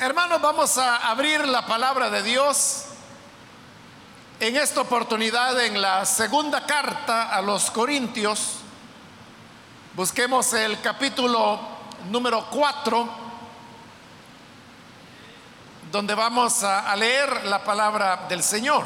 Hermanos, vamos a abrir la palabra de Dios en esta oportunidad en la segunda carta a los Corintios. Busquemos el capítulo número 4, donde vamos a, a leer la palabra del Señor.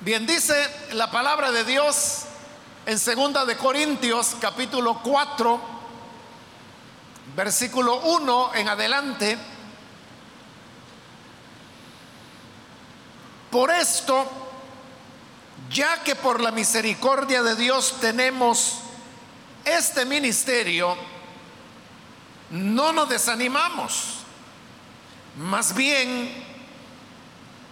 Bien, dice la palabra de Dios en segunda de Corintios capítulo 4 versículo 1 en adelante. Por esto, ya que por la misericordia de Dios tenemos este ministerio, no nos desanimamos. Más bien,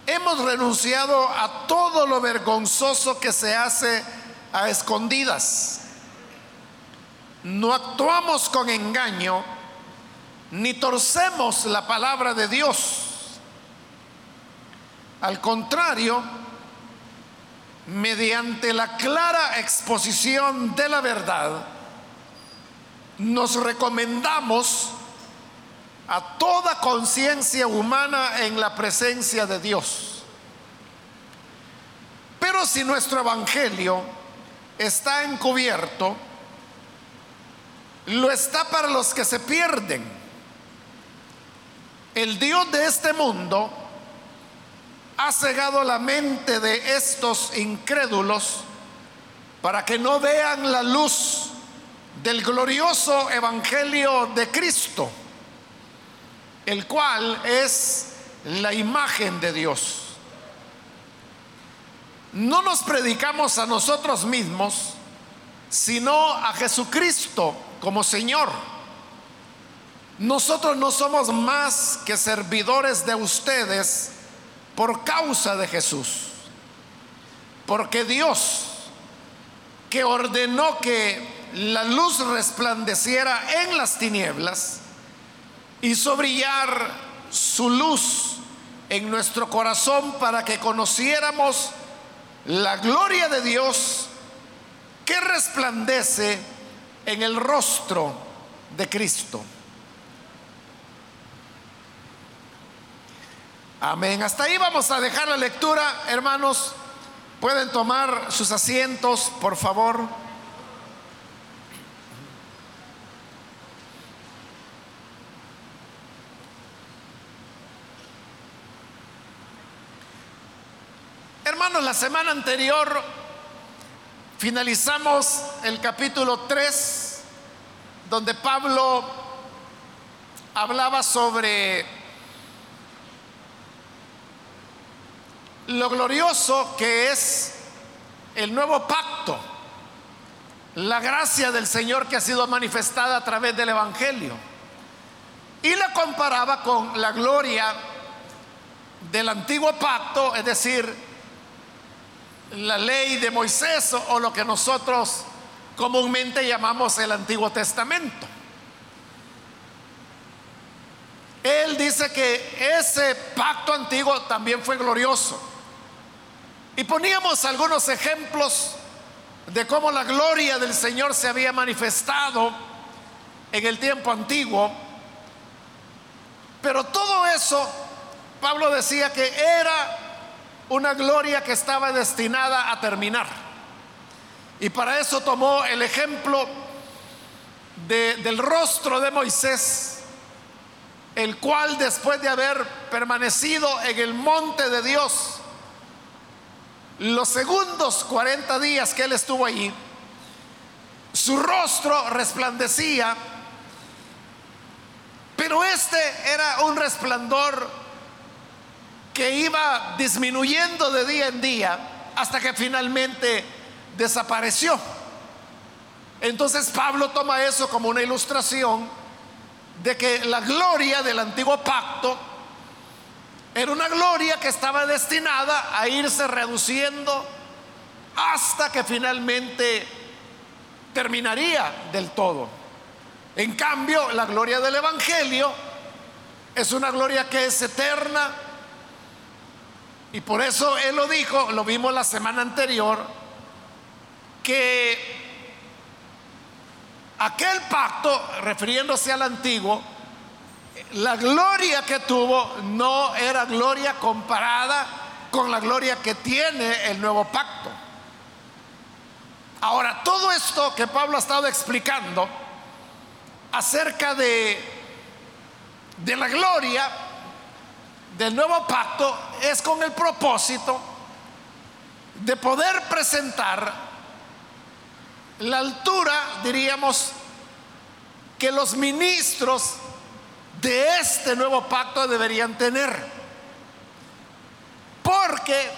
hemos renunciado a todo lo vergonzoso que se hace a escondidas. No actuamos con engaño, ni torcemos la palabra de Dios. Al contrario, mediante la clara exposición de la verdad, nos recomendamos a toda conciencia humana en la presencia de Dios. Pero si nuestro evangelio está encubierto, lo está para los que se pierden. El Dios de este mundo ha cegado la mente de estos incrédulos para que no vean la luz del glorioso evangelio de Cristo el cual es la imagen de Dios. No nos predicamos a nosotros mismos, sino a Jesucristo como Señor. Nosotros no somos más que servidores de ustedes por causa de Jesús. Porque Dios, que ordenó que la luz resplandeciera en las tinieblas, hizo brillar su luz en nuestro corazón para que conociéramos la gloria de Dios que resplandece en el rostro de Cristo. Amén. Hasta ahí vamos a dejar la lectura, hermanos. Pueden tomar sus asientos, por favor. Hermanos, la semana anterior finalizamos el capítulo 3, donde Pablo hablaba sobre lo glorioso que es el nuevo pacto, la gracia del Señor que ha sido manifestada a través del Evangelio. Y la comparaba con la gloria del antiguo pacto, es decir, la ley de Moisés o lo que nosotros comúnmente llamamos el Antiguo Testamento. Él dice que ese pacto antiguo también fue glorioso. Y poníamos algunos ejemplos de cómo la gloria del Señor se había manifestado en el tiempo antiguo. Pero todo eso, Pablo decía que era una gloria que estaba destinada a terminar. Y para eso tomó el ejemplo del rostro de Moisés, el cual después de haber permanecido en el monte de Dios, los segundos 40 días que él estuvo allí, su rostro resplandecía, pero este era un resplandor que iba disminuyendo de día en día hasta que finalmente desapareció. Entonces Pablo toma eso como una ilustración de que la gloria del antiguo pacto era una gloria que estaba destinada a irse reduciendo hasta que finalmente terminaría del todo. En cambio, la gloria del Evangelio es una gloria que es eterna. Y por eso Él lo dijo, lo vimos la semana anterior, que aquel pacto, refiriéndose al antiguo, la gloria que tuvo no era gloria comparada con la gloria que tiene el nuevo pacto. Ahora, todo esto que Pablo ha estado explicando acerca de, de la gloria del nuevo pacto es con el propósito de poder presentar la altura, diríamos, que los ministros de este nuevo pacto deberían tener. Porque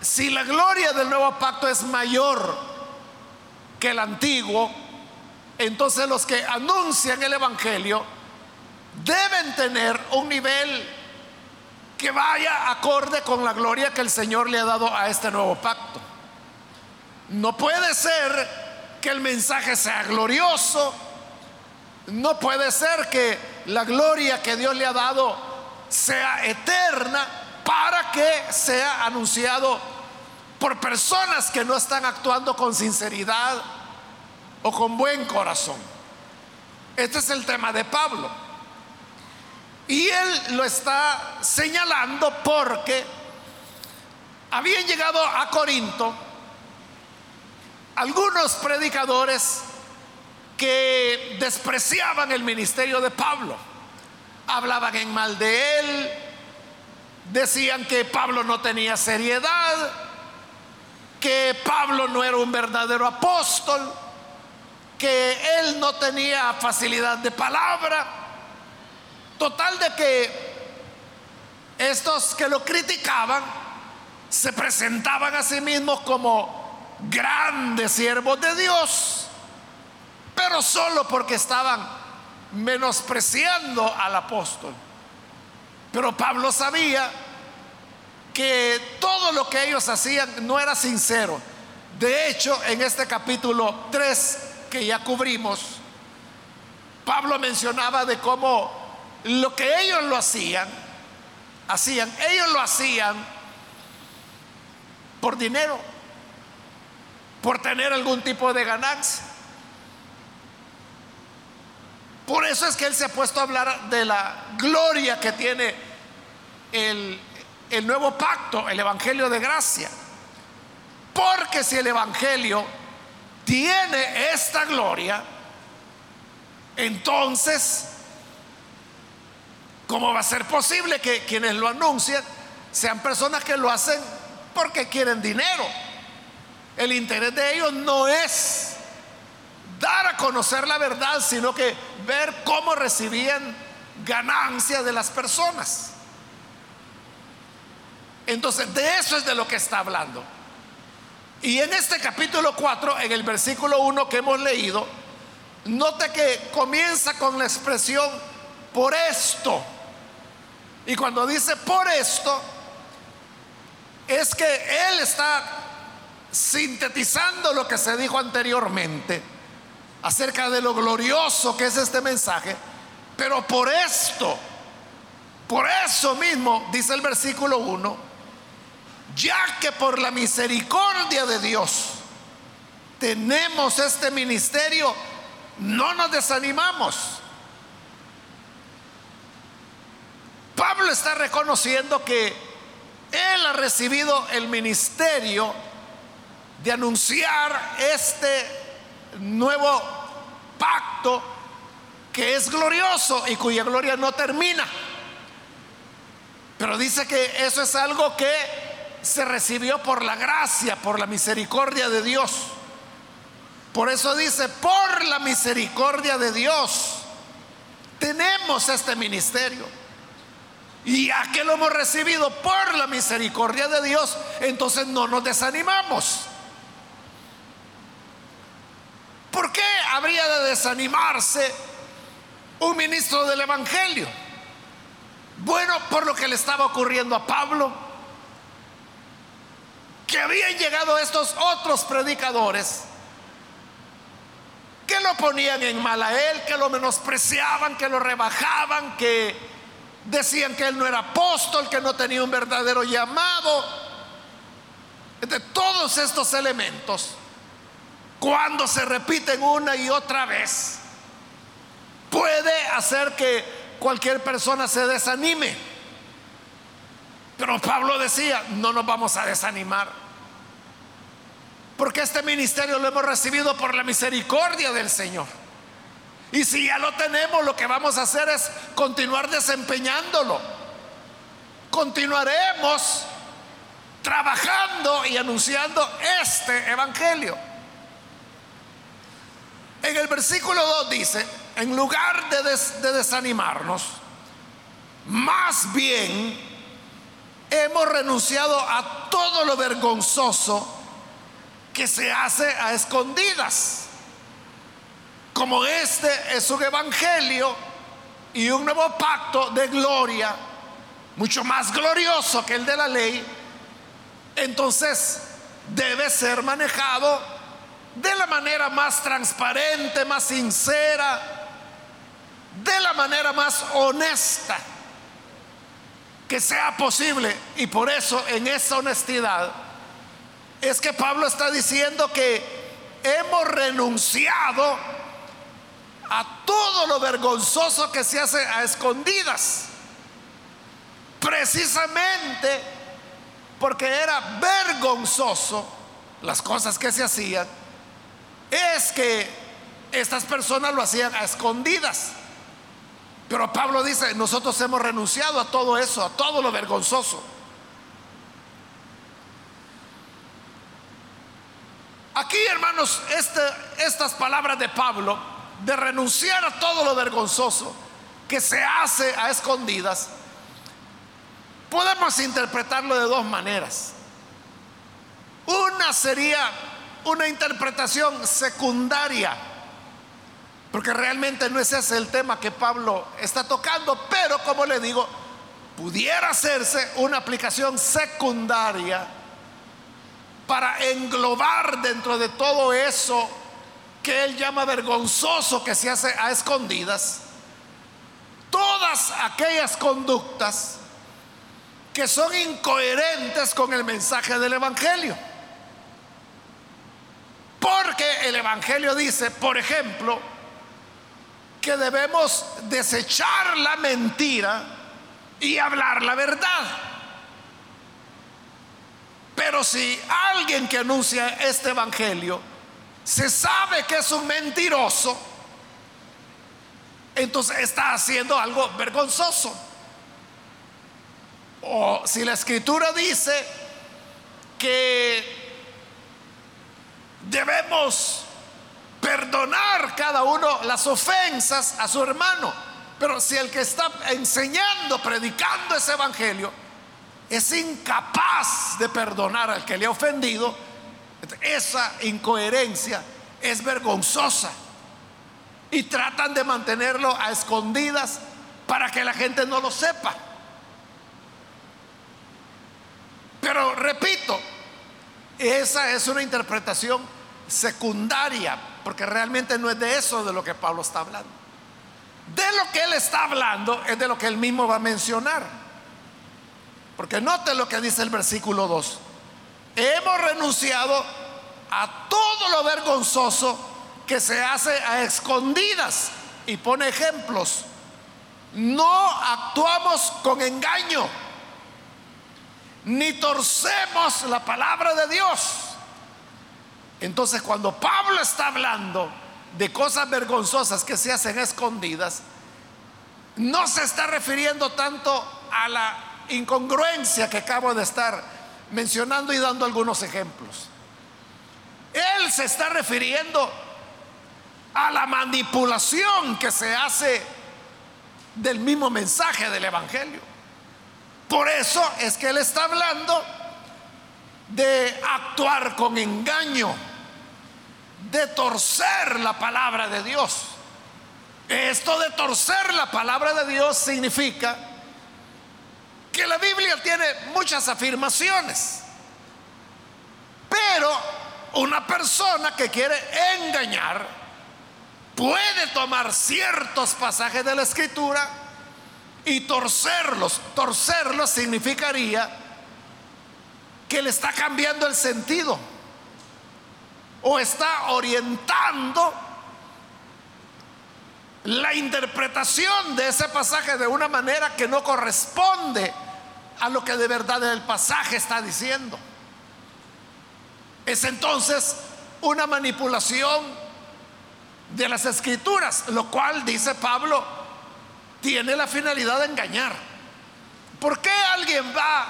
si la gloria del nuevo pacto es mayor que el antiguo, entonces los que anuncian el Evangelio deben tener un nivel que vaya acorde con la gloria que el Señor le ha dado a este nuevo pacto. No puede ser que el mensaje sea glorioso, no puede ser que la gloria que Dios le ha dado sea eterna para que sea anunciado por personas que no están actuando con sinceridad o con buen corazón. Este es el tema de Pablo. Y él lo está señalando porque habían llegado a Corinto algunos predicadores que despreciaban el ministerio de Pablo, hablaban en mal de él, decían que Pablo no tenía seriedad, que Pablo no era un verdadero apóstol, que él no tenía facilidad de palabra. Total de que estos que lo criticaban se presentaban a sí mismos como grandes siervos de Dios pero solo porque estaban menospreciando al apóstol. Pero Pablo sabía que todo lo que ellos hacían no era sincero. De hecho, en este capítulo 3 que ya cubrimos, Pablo mencionaba de cómo lo que ellos lo hacían, hacían, ellos lo hacían por dinero, por tener algún tipo de ganancia. Por eso es que él se ha puesto a hablar de la gloria que tiene el, nuevo pacto, el Evangelio de gracia. Porque si el Evangelio tiene esta gloria, entonces, ¿cómo va a ser posible que quienes lo anuncian sean personas que lo hacen porque quieren dinero? El interés de ellos no es dar a conocer la verdad, sino que ver cómo recibían ganancia de las personas. Entonces, de eso es de lo que está hablando. Y en este capítulo 4, en el versículo 1 que hemos leído, note que comienza con la expresión por esto. Y cuando dice por esto, es que él está sintetizando lo que se dijo anteriormente acerca de lo glorioso que es este mensaje, pero por esto, por eso mismo, dice el versículo 1, ya que por la misericordia de Dios tenemos este ministerio, no nos desanimamos. Pablo está reconociendo que él ha recibido el ministerio de anunciar este nuevo pacto que es glorioso y cuya gloria no termina. Pero dice que eso es algo que se recibió por la gracia, por la misericordia de Dios. Por eso dice, por la misericordia de Dios, tenemos este ministerio. Y ya que lo hemos recibido por la misericordia de Dios, entonces no nos desanimamos. ¿Por qué habría de desanimarse un ministro del Evangelio? Bueno, por lo que le estaba ocurriendo a Pablo, que habían llegado estos otros predicadores que lo ponían en mal a él, que lo menospreciaban, que lo rebajaban, que decían que él no era apóstol, que no tenía un verdadero llamado. De todos estos elementos, cuando se repiten una y otra vez, puede hacer que cualquier persona se desanime. Pero Pablo decía, no nos vamos a desanimar. Porque este ministerio lo hemos recibido por la misericordia del Señor. Y si ya lo tenemos, lo que vamos a hacer es continuar desempeñándolo. Continuaremos trabajando y anunciando este evangelio. En el versículo 2 dice, en lugar de, de desanimarnos, más bien hemos renunciado a todo lo vergonzoso que se hace a escondidas como este es un evangelio y un nuevo pacto de gloria, mucho más glorioso que el de la ley, entonces debe ser manejado de la manera más transparente, más sincera, de la manera más honesta que sea posible. Y por eso en esa honestidad es que Pablo está diciendo que hemos renunciado a todo lo vergonzoso que se hace a escondidas. Precisamente porque era vergonzoso las cosas que se hacían, es que estas personas lo hacían a escondidas. Pero Pablo dice, nosotros hemos renunciado a todo eso, a todo lo vergonzoso. Aquí, hermanos, este, estas palabras de Pablo de renunciar a todo lo vergonzoso que se hace a escondidas, podemos interpretarlo de dos maneras. Una sería una interpretación secundaria, porque realmente no es ese el tema que Pablo está tocando, pero como le digo, pudiera hacerse una aplicación secundaria para englobar dentro de todo eso que él llama vergonzoso que se hace a escondidas, todas aquellas conductas que son incoherentes con el mensaje del Evangelio. Porque el Evangelio dice, por ejemplo, que debemos desechar la mentira y hablar la verdad. Pero si alguien que anuncia este Evangelio se sabe que es un mentiroso, entonces está haciendo algo vergonzoso. O si la escritura dice que debemos perdonar cada uno las ofensas a su hermano, pero si el que está enseñando, predicando ese evangelio, es incapaz de perdonar al que le ha ofendido, esa incoherencia es vergonzosa y tratan de mantenerlo a escondidas para que la gente no lo sepa. Pero repito, esa es una interpretación secundaria, porque realmente no es de eso de lo que Pablo está hablando. De lo que él está hablando es de lo que él mismo va a mencionar. Porque note lo que dice el versículo 2 hemos renunciado a todo lo vergonzoso que se hace a escondidas. Y pone ejemplos. No actuamos con engaño, ni torcemos la palabra de Dios. Entonces cuando Pablo está hablando de cosas vergonzosas que se hacen escondidas, no se está refiriendo tanto a la incongruencia que acabo de estar mencionando y dando algunos ejemplos. Él se está refiriendo a la manipulación que se hace del mismo mensaje del Evangelio. Por eso es que él está hablando de actuar con engaño, de torcer la palabra de Dios. Esto de torcer la palabra de Dios significa que la Biblia tiene muchas afirmaciones, pero una persona que quiere engañar puede tomar ciertos pasajes de la escritura y torcerlos. Torcerlos significaría que le está cambiando el sentido o está orientando la interpretación de ese pasaje de una manera que no corresponde a lo que de verdad el pasaje está diciendo. Es entonces una manipulación de las escrituras, lo cual, dice Pablo, tiene la finalidad de engañar. ¿Por qué alguien va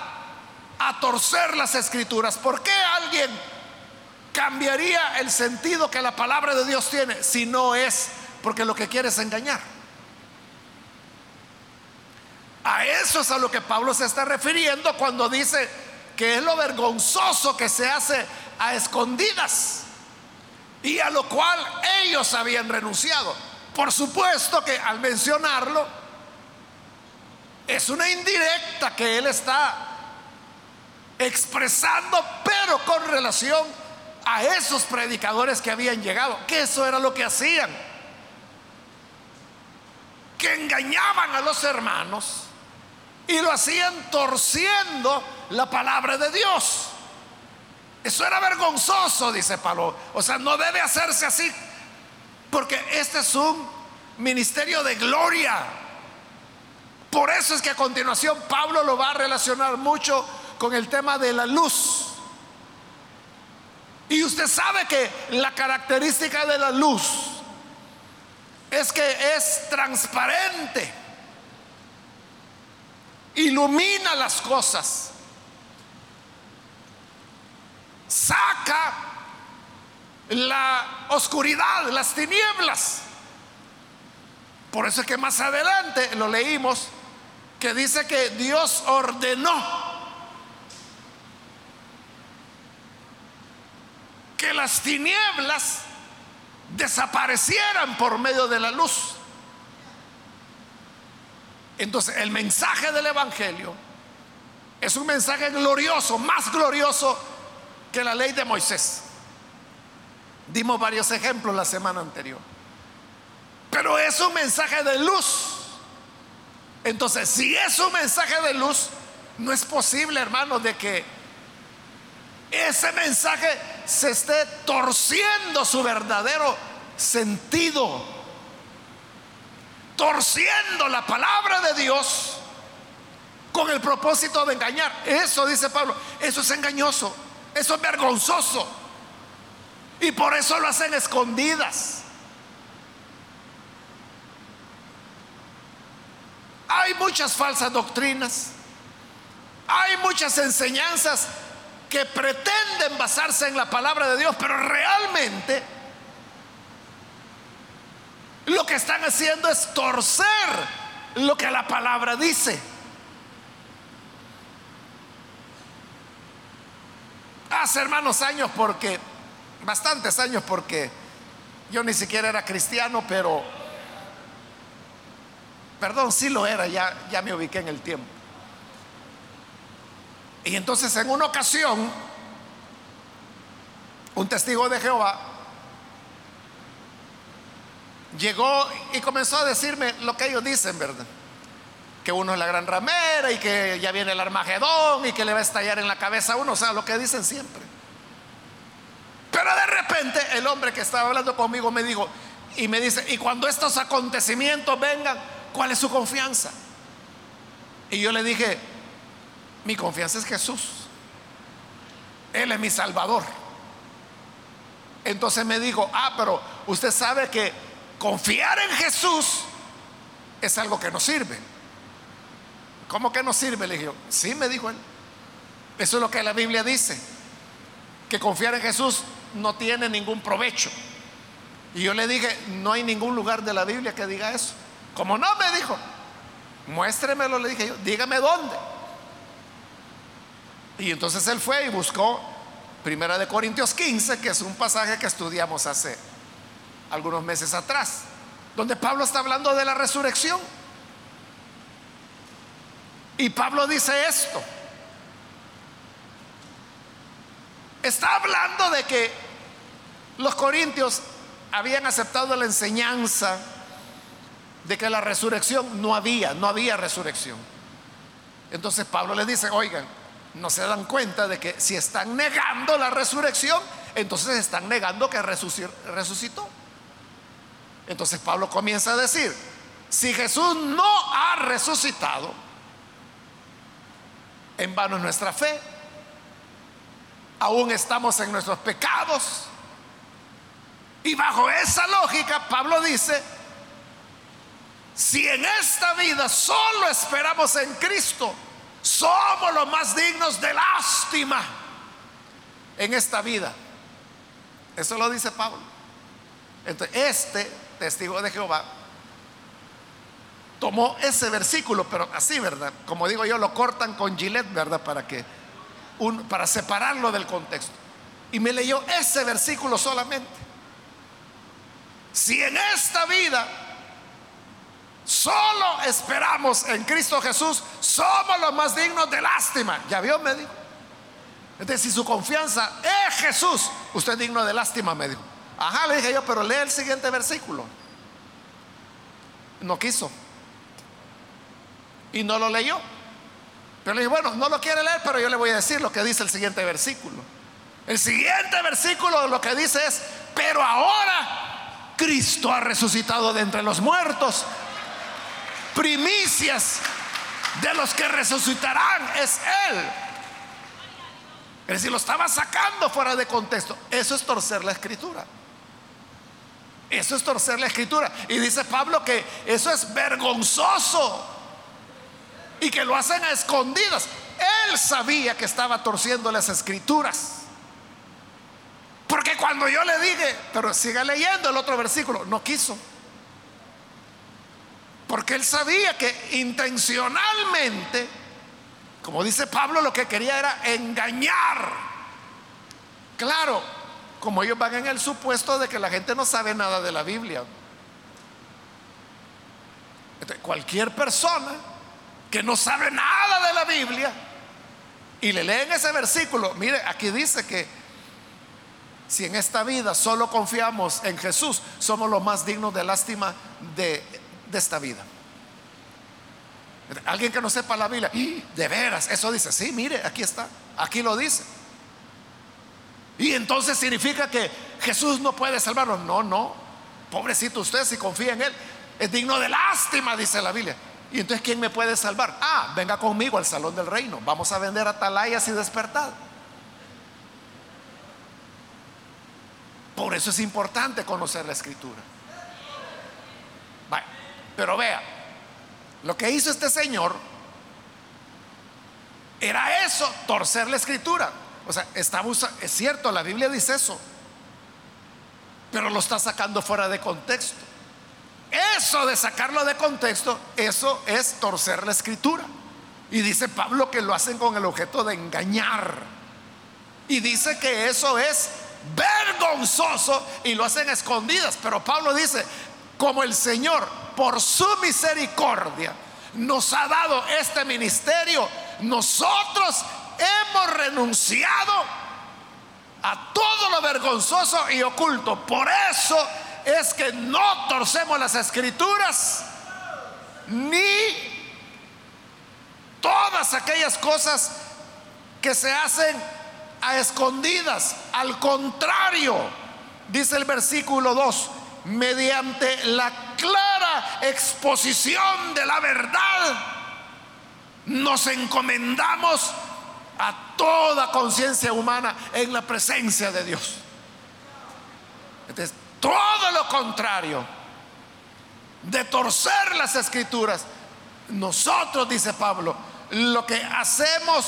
a torcer las escrituras? ¿Por qué alguien cambiaría el sentido que la palabra de Dios tiene si no es porque lo que quiere es engañar? A eso es a lo que Pablo se está refiriendo cuando dice que es lo vergonzoso que se hace a escondidas y a lo cual ellos habían renunciado. Por supuesto que al mencionarlo es una indirecta que él está expresando, pero con relación a esos predicadores que habían llegado, que eso era lo que hacían, que engañaban a los hermanos y lo hacían torciendo la palabra de Dios. Eso era vergonzoso, dice Pablo. O sea, no debe hacerse así, porque este es un ministerio de gloria. Por eso es que a continuación Pablo lo va a relacionar mucho con el tema de la luz. Y usted sabe que la característica de la luz es que es transparente ilumina las cosas, saca la oscuridad, las tinieblas. Por eso es que más adelante lo leímos que dice que Dios ordenó que las tinieblas desaparecieran por medio de la luz. Entonces, el mensaje del Evangelio es un mensaje glorioso, más glorioso que la ley de Moisés. Dimos varios ejemplos la semana anterior. Pero es un mensaje de luz. Entonces, si es un mensaje de luz, no es posible, hermano, de que ese mensaje se esté torciendo su verdadero sentido torciendo la palabra de Dios con el propósito de engañar. Eso dice Pablo, eso es engañoso, eso es vergonzoso. Y por eso lo hacen escondidas. Hay muchas falsas doctrinas, hay muchas enseñanzas que pretenden basarse en la palabra de Dios, pero realmente lo que están haciendo es torcer lo que la palabra dice. Hace hermanos años porque, bastantes años porque yo ni siquiera era cristiano, pero, perdón, sí lo era, ya, ya me ubiqué en el tiempo. Y entonces en una ocasión, un testigo de Jehová llegó y comenzó a decirme lo que ellos dicen, ¿verdad? Que uno es la gran ramera y que ya viene el Armagedón y que le va a estallar en la cabeza a uno, o sea, lo que dicen siempre. Pero de repente el hombre que estaba hablando conmigo me dijo, y me dice, y cuando estos acontecimientos vengan, ¿cuál es su confianza? Y yo le dije, mi confianza es Jesús. Él es mi Salvador. Entonces me dijo, ah, pero usted sabe que confiar en Jesús es algo que no sirve. ¿Cómo que no sirve? Le dije, sí, me dijo él. Eso es lo que la Biblia dice, que confiar en Jesús no tiene ningún provecho. Y yo le dije, no hay ningún lugar de la Biblia que diga eso. Como no, me dijo, muéstremelo, le dije yo, dígame dónde. Y entonces él fue y buscó Primera de Corintios 15, que es un pasaje que estudiamos hace algunos meses atrás, donde Pablo está hablando de la resurrección. Y Pablo dice esto. Está hablando de que los corintios habían aceptado la enseñanza de que la resurrección no había, no había resurrección. Entonces Pablo les dice, oigan, no se dan cuenta de que si están negando la resurrección, entonces están negando que resucitó. Entonces Pablo comienza a decir, si Jesús no ha resucitado, en vano es nuestra fe, aún estamos en nuestros pecados. Y bajo esa lógica, Pablo dice, si en esta vida solo esperamos en Cristo, somos los más dignos de lástima en esta vida. Eso lo dice Pablo. Entonces, este testigo de Jehová tomó ese versículo, pero así, ¿verdad? Como digo yo, lo cortan con gilet, ¿verdad? Para que para separarlo del contexto. Y me leyó ese versículo solamente. Si en esta vida solo esperamos en Cristo Jesús, somos los más dignos de lástima. ¿Ya vio? Me dijo. Entonces, si su confianza es Jesús, usted es digno de lástima, me dijo. Ajá, le dije yo, pero lee el siguiente versículo. No quiso. Y no lo leyó. Pero le dije, bueno, no lo quiere leer, pero yo le voy a decir lo que dice el siguiente versículo. El siguiente versículo lo que dice es, pero ahora Cristo ha resucitado de entre los muertos. Primicias de los que resucitarán es Él. Es decir, lo estaba sacando fuera de contexto. Eso es torcer la escritura. Eso es torcer la escritura. Y dice Pablo que eso es vergonzoso y que lo hacen a escondidas. Él sabía que estaba torciendo las escrituras. Porque cuando yo le dije, pero siga leyendo el otro versículo, no quiso. Porque él sabía que intencionalmente, como dice Pablo, lo que quería era engañar. Claro, como ellos van en el supuesto de que la gente no sabe nada de la Biblia. cualquier persona que no sabe nada de la Biblia y le leen ese versículo, mire, aquí dice que si en esta vida solo confiamos en Jesús, somos los más dignos de lástima de, de esta vida. Alguien que no sepa la Biblia, de veras, eso dice, sí, mire, aquí está, aquí lo dice. Y entonces significa que Jesús no puede salvarnos. No, no, pobrecito usted si confía en Él, es digno de lástima, dice la Biblia. Y entonces, ¿quién me puede salvar? Ah, venga conmigo al salón del reino. Vamos a vender atalayas y despertar. Por eso es importante conocer la escritura. pero vea, lo que hizo este señor era eso, torcer la escritura. O sea, es cierto, la Biblia dice eso, pero lo está sacando fuera de contexto. Eso de sacarlo de contexto, eso es torcer la escritura. Y dice Pablo que lo hacen con el objeto de engañar. Y dice que eso es vergonzoso y lo hacen escondidas. Pero Pablo dice, como el Señor, por su misericordia, nos ha dado este ministerio, nosotros hemos renunciado a todo lo vergonzoso y oculto. Por eso es que no torcemos las escrituras ni todas aquellas cosas que se hacen a escondidas. Al contrario, dice el versículo 2, mediante la clara exposición de la verdad, nos encomendamos a toda conciencia humana en la presencia de Dios. Entonces, todo lo contrario de torcer las escrituras. Nosotros, dice Pablo, lo que hacemos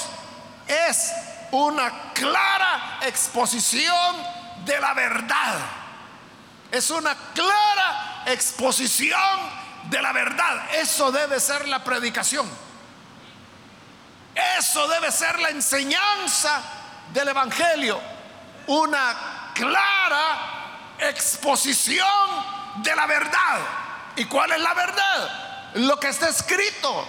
es una clara exposición de la verdad. Es una clara exposición de la verdad. Eso debe ser la predicación. Eso debe ser la enseñanza del Evangelio. Una clara exposición de la verdad. ¿Y cuál es la verdad? Lo que está escrito.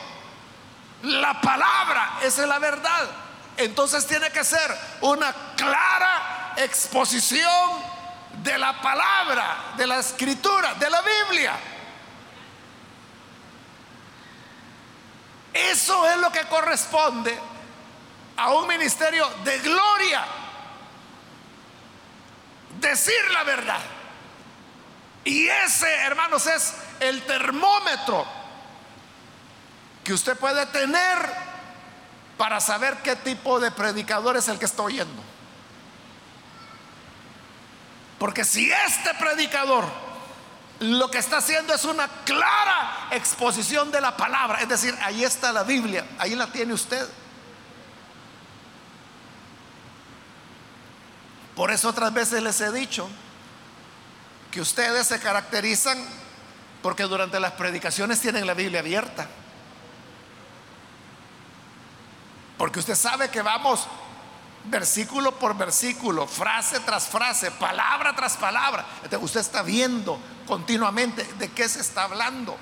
La palabra es la verdad. Entonces tiene que ser una clara exposición de la palabra, de la escritura, de la Biblia. Eso es lo que corresponde a un ministerio de gloria. Decir la verdad. Y ese, hermanos, es el termómetro que usted puede tener para saber qué tipo de predicador es el que está oyendo. Porque si este predicador lo que está haciendo es una clara exposición de la palabra, es decir, ahí está la Biblia, ahí la tiene usted. Por eso otras veces les he dicho que ustedes se caracterizan porque durante las predicaciones tienen la Biblia abierta. Porque usted sabe que vamos versículo por versículo, frase tras frase, palabra tras palabra. usted está viendo continuamente de qué se está hablando.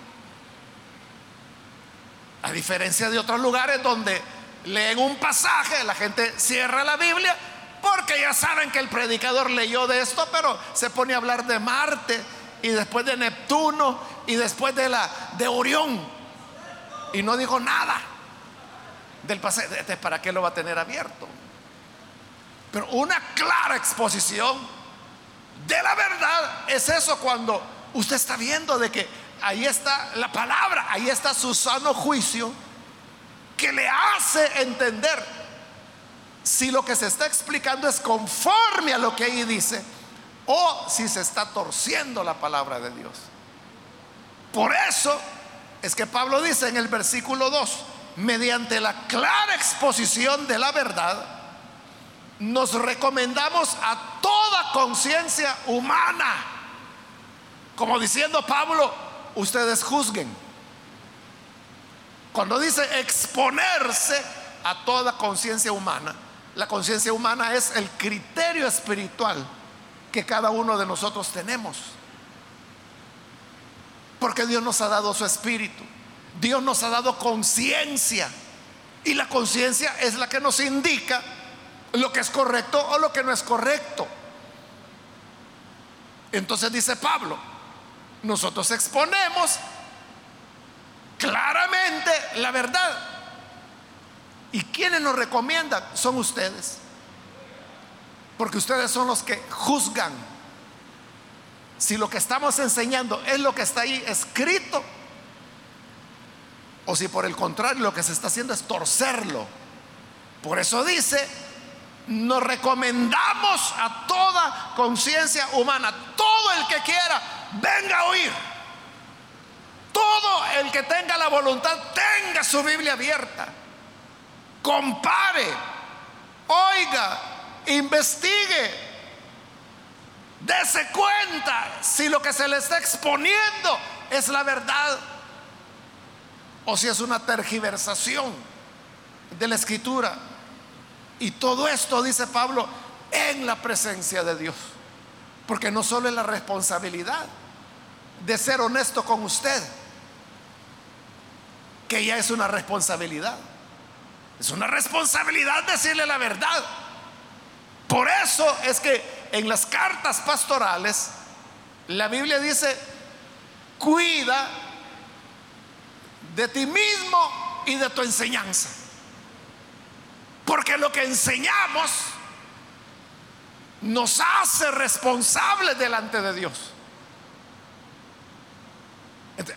A diferencia de otros lugares donde leen un pasaje, la gente cierra la Biblia porque ya saben que el predicador leyó de esto, pero se pone a hablar de Marte y después de Neptuno y después de la de Orión y no dijo nada del pasaje. ¿Para qué lo va a tener abierto? Pero una clara exposición de la verdad es eso cuando usted está viendo de que ahí está la palabra, ahí está su sano juicio que le hace entender si lo que se está explicando es conforme a lo que ahí dice o si se está torciendo la palabra de Dios. Por eso es que Pablo dice en el versículo 2, mediante la clara exposición de la verdad, nos recomendamos a toda conciencia humana. Como diciendo Pablo, ustedes juzguen. Cuando dice exponerse a toda conciencia humana, la conciencia humana es el criterio espiritual que cada uno de nosotros tenemos. Porque Dios nos ha dado su espíritu. Dios nos ha dado conciencia. Y la conciencia es la que nos indica lo que es correcto o lo que no es correcto. Entonces dice Pablo, nosotros exponemos claramente la verdad. ¿Y quienes nos recomiendan? Son ustedes. Porque ustedes son los que juzgan si lo que estamos enseñando es lo que está ahí escrito o si por el contrario lo que se está haciendo es torcerlo. Por eso dice, nos recomendamos a toda conciencia humana, todo el que quiera, venga a oír. Todo el que tenga la voluntad, tenga su Biblia abierta. Compare, oiga, investigue, Dese cuenta si lo que se le está exponiendo es la verdad o si es una tergiversación de la escritura. Y todo esto, dice Pablo, en la presencia de Dios. Porque no solo es la responsabilidad de ser honesto con usted, que ya es una responsabilidad. Es una responsabilidad decirle la verdad. Por eso es que en las cartas pastorales la Biblia dice, cuida de ti mismo y de tu enseñanza. Porque lo que enseñamos nos hace responsables delante de Dios.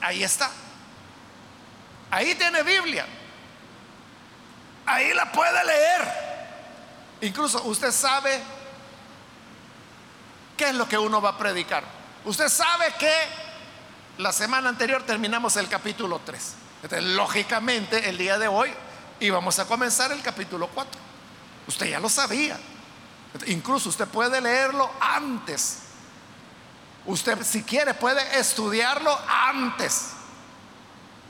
Ahí está. Ahí tiene Biblia. Ahí la puede leer. Incluso usted sabe qué es lo que uno va a predicar. Usted sabe que la semana anterior terminamos el capítulo 3. lógicamente, el día de hoy y vamos a comenzar el capítulo 4. Usted ya lo sabía. Incluso usted puede leerlo antes. Usted si quiere puede estudiarlo antes.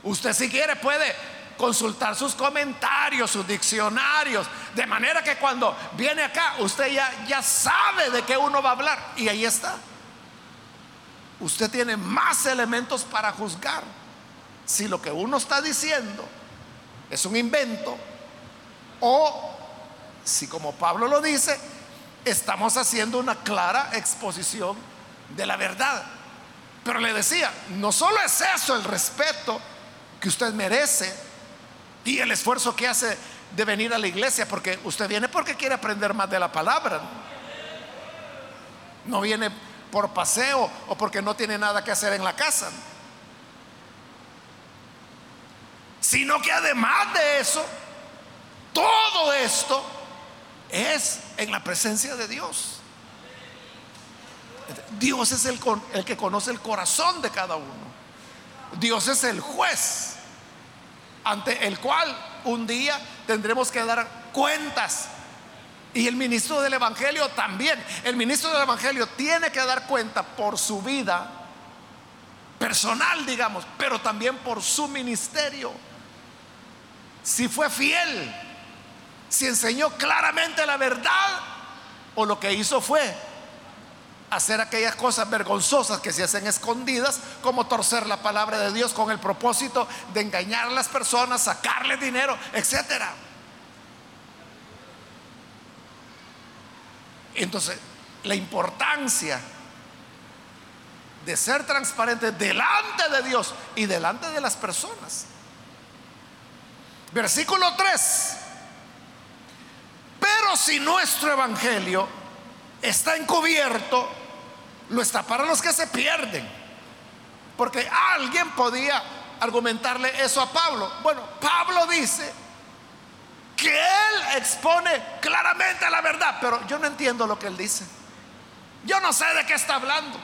Usted si quiere puede consultar sus comentarios, sus diccionarios, de manera que cuando viene acá usted ya, ya sabe de qué uno va a hablar. Y ahí está. Usted tiene más elementos para juzgar si lo que uno está diciendo es un invento o si como Pablo lo dice, estamos haciendo una clara exposición de la verdad. Pero le decía, no solo es eso el respeto que usted merece Y el esfuerzo que hace de venir a la iglesia, porque usted viene porque quiere aprender más de la palabra. No viene por paseo o porque no tiene nada que hacer en la casa. Sino que además de eso, todo esto es en la presencia de Dios. Dios es el, el, que conoce el corazón de cada uno. Dios es el juez ante el cual un día tendremos que dar cuentas. Y el ministro del Evangelio también. El ministro del Evangelio tiene que dar cuenta por su vida personal, digamos, pero también por su ministerio. Si fue fiel, si enseñó claramente la verdad o lo que hizo fue hacer aquellas cosas vergonzosas que se hacen escondidas, como torcer la palabra de Dios con el propósito de engañar a las personas, sacarle dinero, etcétera. Entonces, la importancia de ser transparente delante de Dios y delante de las personas. Versículo 3. Pero si nuestro evangelio está encubierto, lo está para los que se pierden. Porque alguien podía argumentarle eso a Pablo. Bueno, Pablo dice que él expone claramente la verdad, pero yo no entiendo lo que él dice. Yo no sé de qué está hablando.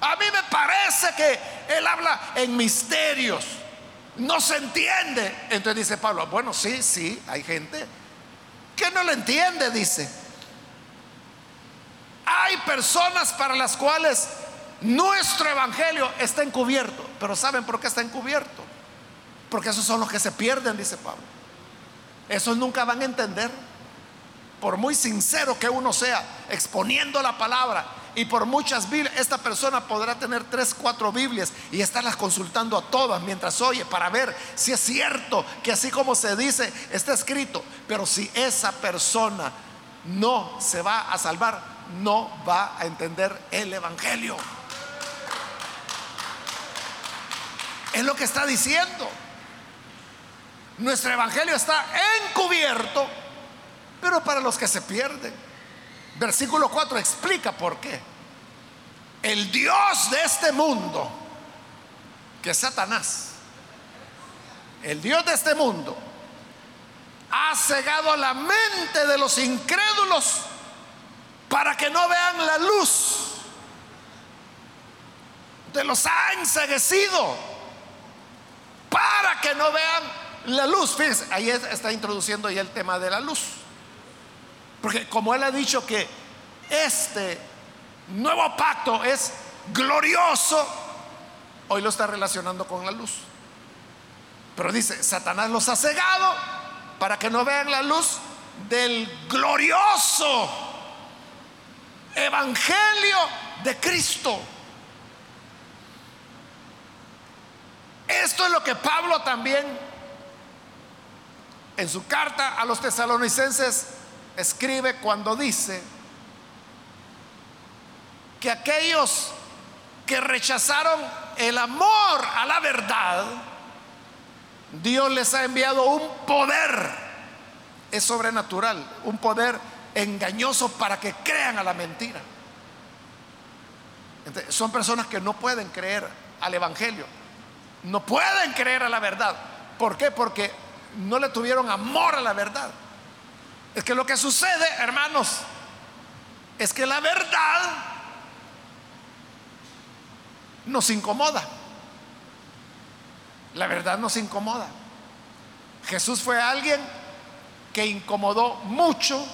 A mí me parece que él habla en misterios. No se entiende. Entonces dice Pablo, bueno, sí, sí, hay gente que no lo entiende, dice. Hay personas para las cuales nuestro evangelio está encubierto. Pero ¿saben por qué está encubierto? Porque esos son los que se pierden, dice Pablo. Esos nunca van a entender. Por muy sincero que uno sea exponiendo la palabra y por muchas Biblias, esta persona podrá tener tres, cuatro Biblias y estarlas consultando a todas mientras oye para ver si es cierto que así como se dice está escrito. Pero si esa persona no se va a salvar, no va a entender el Evangelio. Es lo que está diciendo. Nuestro evangelio está encubierto, pero para los que se pierden. Versículo 4 explica por qué. El Dios de este mundo, que es Satanás, el Dios de este mundo, ha cegado la mente de los incrédulos para que no vean la luz. De los ha enseguecido para que no vean la luz, fíjense, ahí está introduciendo ya el tema de la luz. Porque como él ha dicho que este nuevo pacto es glorioso, hoy lo está relacionando con la luz. Pero dice, Satanás los ha cegado para que no vean la luz del glorioso evangelio de Cristo. Esto es lo que Pablo también en su carta a los tesalonicenses escribe cuando dice que aquellos que rechazaron el amor a la verdad, Dios les ha enviado un poder, es sobrenatural, un poder engañoso para que crean a la mentira. son personas que no pueden creer al Evangelio, no pueden creer a la verdad. ¿Por qué? Porque no le tuvieron amor a la verdad. Es que lo que sucede, hermanos, es que la verdad nos incomoda. La verdad nos incomoda. Jesús fue alguien que incomodó mucho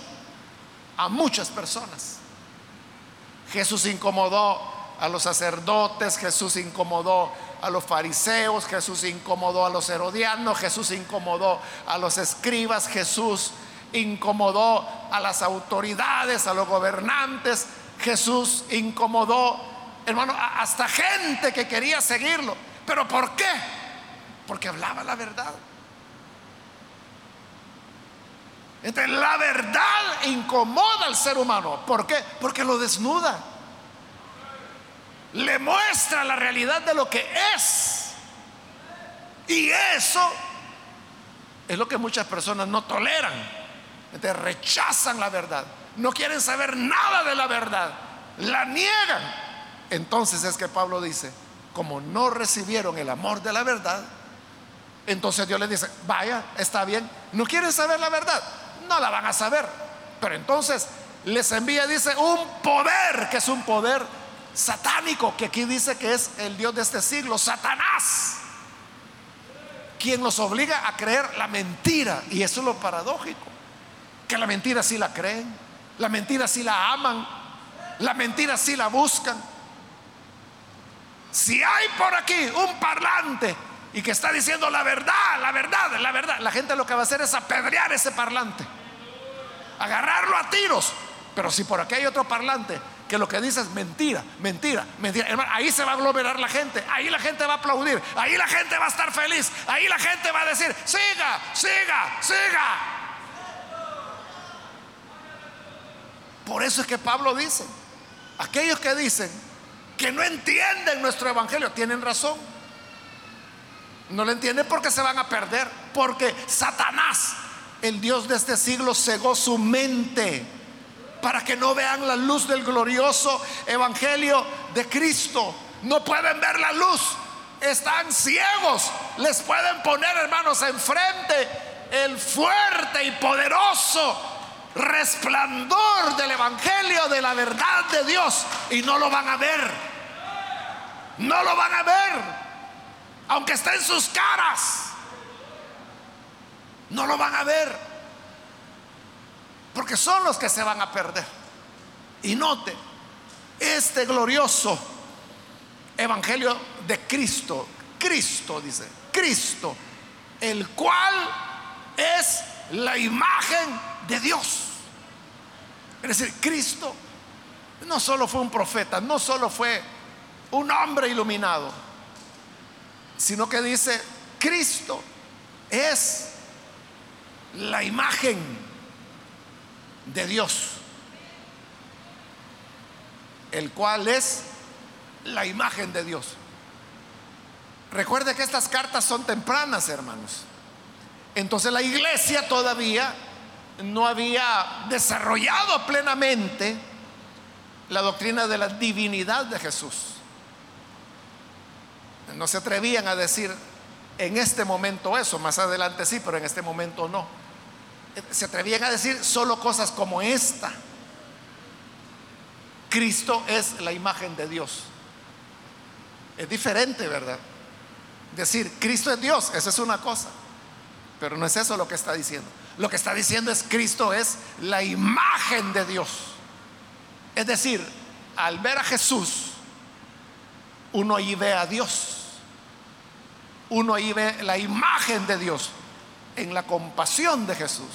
a muchas personas. Jesús incomodó a los sacerdotes, Jesús incomodó a los fariseos, Jesús incomodó a los herodianos, Jesús incomodó a los escribas, Jesús incomodó a las autoridades, a los gobernantes, Jesús incomodó, hermano, hasta gente que quería seguirlo. ¿Pero por qué? Porque hablaba la verdad. La verdad incomoda al ser humano. ¿Por qué? Porque lo desnuda le muestra la realidad de lo que es. Y eso Es lo que muchas personas no toleran. Rechazan la verdad. No quieren saber nada de la verdad. La niegan. Entonces es que Pablo dice, como no recibieron el amor de la verdad, entonces Dios les dice, vaya, está bien, no quieren saber la verdad, no la van a saber. Pero entonces les envía, dice, un poder, que es un poder satánico, que aquí dice que es el Dios de este siglo, Satanás, quien nos obliga a creer la mentira. Y eso es lo paradójico, que la mentira sí la creen, la mentira sí la aman, la mentira sí la buscan. Si hay por aquí un parlante y que está diciendo la verdad, la verdad, la verdad, la gente lo que va a hacer es apedrear ese parlante, agarrarlo a tiros. Pero si por aquí hay otro parlante que lo que dice es mentira, mentira, mentira. Hermano, ahí se va a aglomerar la gente, ahí la gente va a aplaudir, ahí la gente va a estar feliz, ahí la gente va a decir, siga, siga, siga. Por eso es que Pablo dice, aquellos que dicen que no entienden nuestro evangelio, tienen razón. No lo entienden porque se van a perder, porque Satanás, el Dios de este siglo, cegó su mente para que no vean la luz del glorioso evangelio de Cristo. No pueden ver la luz, están ciegos. Les pueden poner, hermanos, enfrente el fuerte y poderoso resplandor del evangelio de la verdad de Dios y no lo van a ver. No lo van a ver, aunque esté en sus caras. No lo van a ver porque son los que se van a perder. Y note, este glorioso evangelio de Cristo, Cristo dice, Cristo, el cual es la imagen de Dios. Es decir, Cristo no solo fue un profeta, no solo fue un hombre iluminado, sino que dice, Cristo es la imagen de Dios, el cual es la imagen de Dios. Recuerde que estas cartas son tempranas, hermanos. Entonces la iglesia todavía no había desarrollado plenamente la doctrina de la divinidad de Jesús. No se atrevían a decir en este momento eso, más adelante sí, pero en este momento no se atrevían a decir solo cosas como esta. Cristo es la imagen de Dios. Es diferente, ¿verdad? Decir, Cristo es Dios, esa es una cosa. Pero no es eso lo que está diciendo. Lo que está diciendo es, Cristo es la imagen de Dios. Es decir, al ver a Jesús, uno ahí ve a Dios. Uno ahí ve la imagen de Dios en la compasión de Jesús,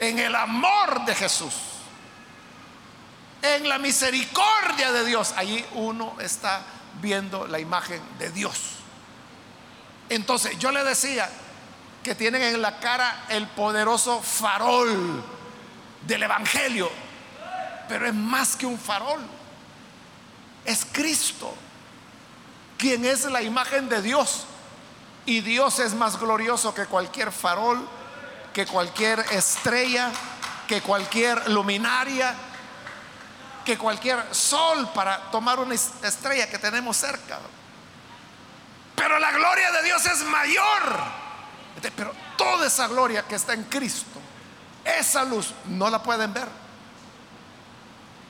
en el amor de Jesús, en la misericordia de Dios. Allí uno está viendo la imagen de Dios. Entonces yo le decía que tienen en la cara el poderoso farol del Evangelio, pero es más que un farol, es Cristo, quien es la imagen de Dios y Dios es más glorioso que cualquier farol, que cualquier estrella, que cualquier luminaria, que cualquier sol para tomar una estrella que tenemos cerca. Pero la gloria de Dios es mayor. Pero toda esa gloria que está en Cristo, esa luz no la pueden ver.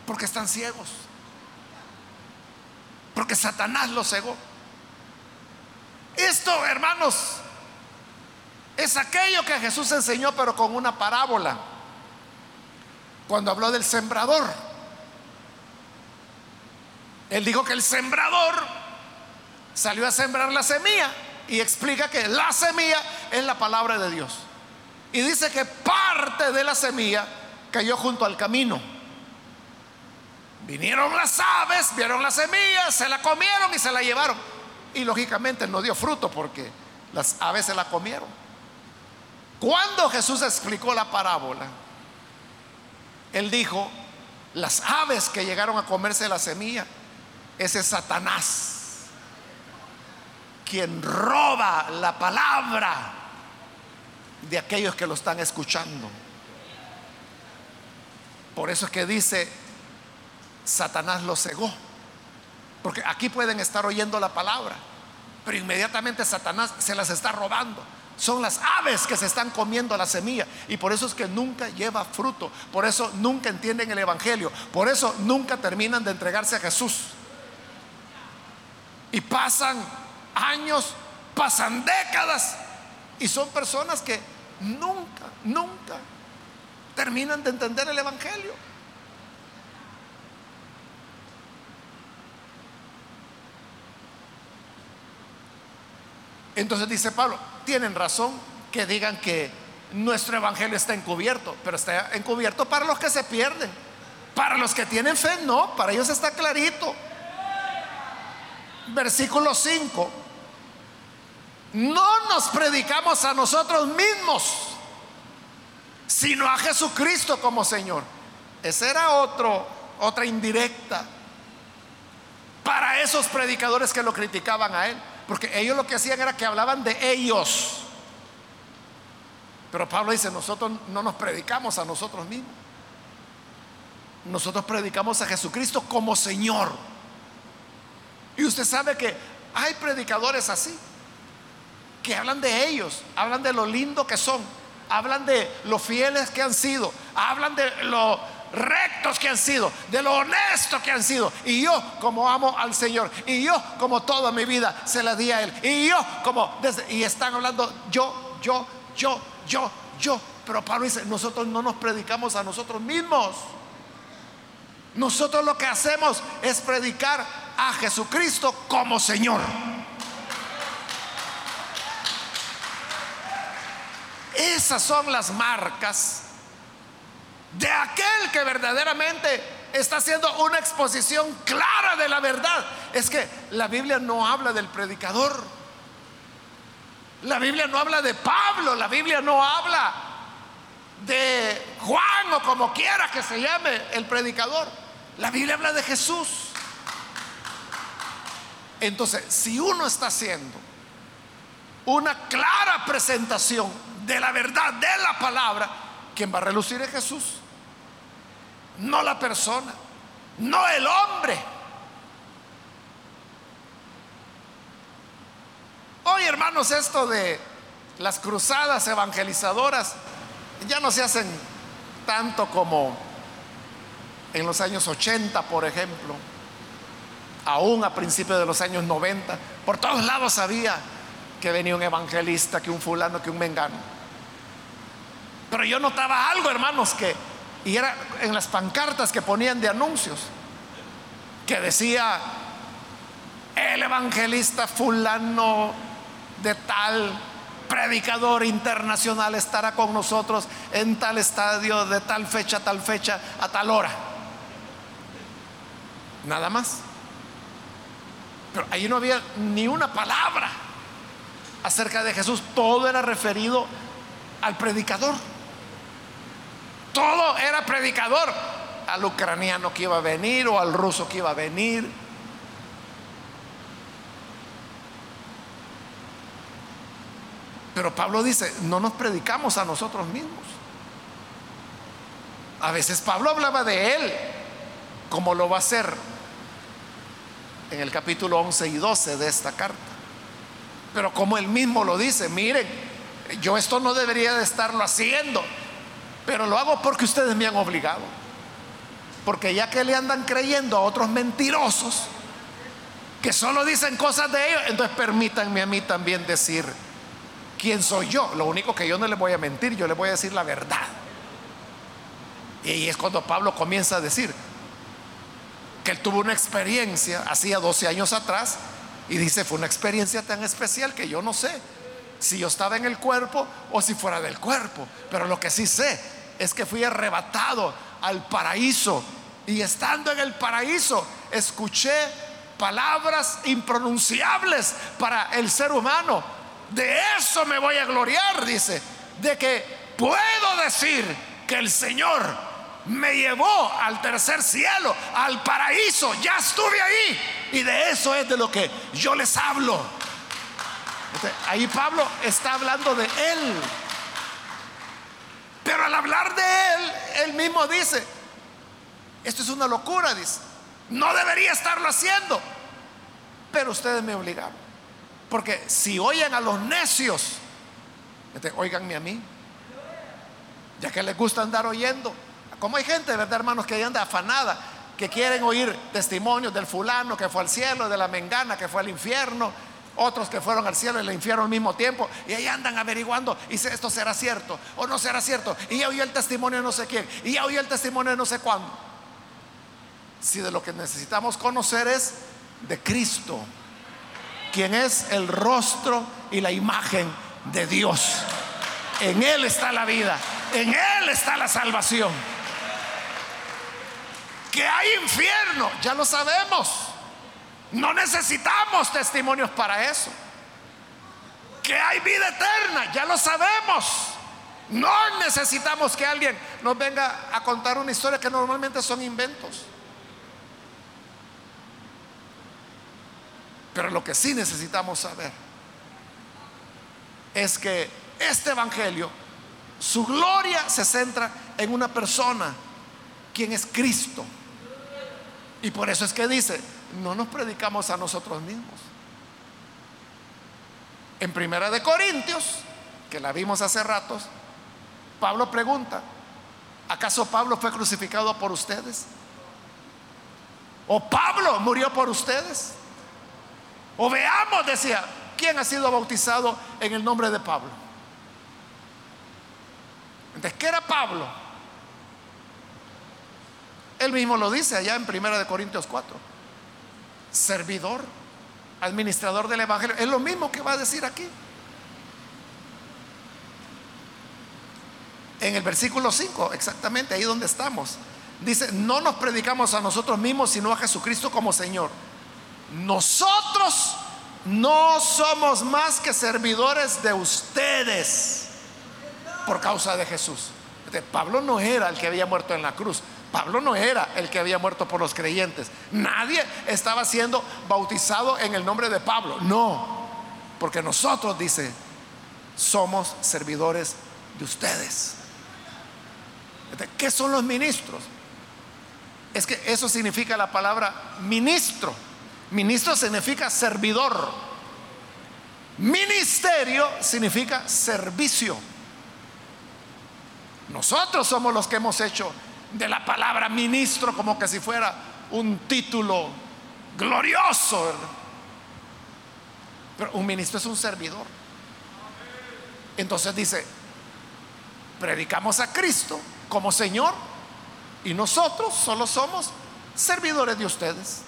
Porque están ciegos. Porque Satanás los cegó. Esto, hermanos, es aquello que Jesús enseñó, pero con una parábola. Cuando habló del sembrador. Él dijo que el sembrador salió a sembrar la semilla y explica que la semilla es la palabra de Dios. Y dice que parte de la semilla cayó junto al camino. Vinieron las aves, vieron la semilla, se la comieron y se la llevaron. Y lógicamente no dio fruto porque las aves se la comieron. Cuando Jesús explicó la parábola, él dijo, las aves que llegaron a comerse la semilla, ese es Satanás, quien roba la palabra de aquellos que lo están escuchando. Por eso es que dice, Satanás lo cegó. Porque aquí pueden estar oyendo la palabra, pero inmediatamente Satanás se las está robando. Son las aves que se están comiendo la semilla. Y por eso es que nunca lleva fruto. Por eso nunca entienden el Evangelio. Por eso nunca terminan de entregarse a Jesús. Y pasan años, pasan décadas. Y son personas que nunca, nunca terminan de entender el Evangelio. Entonces dice Pablo, tienen razón que digan que nuestro evangelio está encubierto, pero está encubierto para los que se pierden. Para los que tienen fe, no, para ellos está clarito. Versículo 5. No nos predicamos a nosotros mismos, sino a Jesucristo como Señor. Esa era otro, otra indirecta para esos predicadores que lo criticaban a él. Porque ellos lo que hacían era que hablaban de ellos. Pero Pablo dice, nosotros no nos predicamos a nosotros mismos. Nosotros predicamos a Jesucristo como Señor. Y usted sabe que hay predicadores así, que hablan de ellos, hablan de lo lindo que son, hablan de lo fieles que han sido, hablan de lo rectos que han sido, de lo honesto que han sido. Y yo como amo al Señor, y yo como toda mi vida se la di a Él, y yo como desde, y están hablando yo, yo, yo, yo, yo. Pero Pablo dice, nosotros no nos predicamos a nosotros mismos. Nosotros lo que hacemos es predicar a Jesucristo como Señor. Esas son las marcas de aquel que verdaderamente está haciendo una exposición clara de la verdad. Es que la Biblia no habla del predicador. La Biblia no habla de Pablo, la Biblia no habla de Juan o como quiera que se llame el predicador. La Biblia habla de Jesús. Entonces, si uno está haciendo una clara presentación de la verdad de la palabra, quien va a relucir es Jesús, no la persona, no el hombre. Hoy, hermanos, esto de las cruzadas evangelizadoras ya no se hacen tanto como en los años 80, por ejemplo, aún a principios de los años 90. Por todos lados había que venía un evangelista, que un fulano, que un mengano. Pero yo notaba algo, hermanos, que, y era en las pancartas que ponían de anuncios, que decía, el evangelista fulano de tal predicador internacional estará con nosotros en tal estadio, de tal fecha, tal fecha, a tal hora. Nada más. Pero ahí no había ni una palabra acerca de Jesús. Todo era referido al predicador. Todo era predicador. Al ucraniano que iba a venir o al ruso que iba a venir. Pero Pablo dice, no nos predicamos a nosotros mismos. A veces Pablo hablaba de él, como lo va a hacer en el capítulo 11 y 12 de esta carta. Pero como él mismo lo dice, miren, yo esto no debería de estarlo haciendo, pero lo hago porque ustedes me han obligado. Porque ya que le andan creyendo a otros mentirosos que solo dicen cosas de ellos, entonces permítanme a mí también decir quién soy yo. Lo único que yo no les voy a mentir, yo les voy a decir la verdad. Y es cuando Pablo comienza a decir que él tuvo una experiencia hacía 12 años atrás y dice, fue una experiencia tan especial que yo no sé si yo estaba en el cuerpo o si fuera del cuerpo. Pero lo que sí sé es que fui arrebatado al paraíso y estando en el paraíso escuché palabras impronunciables para el ser humano. De eso me voy a gloriar, dice, de que puedo decir que el Señor me llevó al tercer cielo, al paraíso, ya estuve ahí. Y de eso es de lo que yo les hablo. ahí Pablo está hablando de él al hablar de él, él mismo dice, esto es una locura, dice, no debería estarlo haciendo, pero ustedes me obligaron. Porque si oyen a los necios, este, oiganme a mí, ya que les gusta andar oyendo. Como hay gente, ¿verdad, hermanos, que anda afanada, que quieren oír testimonios del fulano que fue al cielo, de la mengana que fue al infierno, otros que fueron al cielo y al infierno al mismo tiempo, y ahí andan averiguando, y si esto será cierto o no será cierto, y ya oyó el testimonio de no sé quién, y ya oyó el testimonio de no sé cuándo. Si de lo que necesitamos conocer es de Cristo, quien es el rostro y la imagen de Dios. En Él está la vida, en Él está la salvación. Que hay infierno, ya lo sabemos. No necesitamos testimonios para eso. Que hay vida eterna, ya lo sabemos. No necesitamos que alguien nos venga a contar una historia que normalmente son inventos. Pero lo que sí necesitamos saber es que este Evangelio, su gloria se centra en una persona, quien es Cristo. Y por eso es que dice, no nos predicamos a nosotros mismos. En Primera de Corintios, que la vimos hace ratos, Pablo pregunta, ¿acaso Pablo fue crucificado por ustedes? ¿O Pablo murió por ustedes? O veamos, decía, ¿quién ha sido bautizado en el nombre de Pablo? Entonces, ¿qué era Pablo? Él mismo lo dice allá en Primera de Corintios 4. Servidor, administrador del Evangelio. Es lo mismo que va a decir aquí. En el versículo 5, exactamente ahí donde estamos. Dice, no nos predicamos a nosotros mismos, sino a Jesucristo como Señor nosotros no somos más que servidores de ustedes por causa de Jesús. Pablo no era el que había muerto en la cruz. Pablo no era el que había muerto por los creyentes. Nadie estaba siendo bautizado en el nombre de Pablo. No, porque nosotros, dice, somos servidores de ustedes. ¿Qué son los ministros? Es que eso significa la palabra ministro. Ministro significa servidor. Ministerio significa servicio. Nosotros somos los que hemos hecho de la palabra ministro como que si fuera un título glorioso. Pero un ministro es un servidor. Entonces dice, predicamos a Cristo como Señor y nosotros solo somos servidores de ustedes.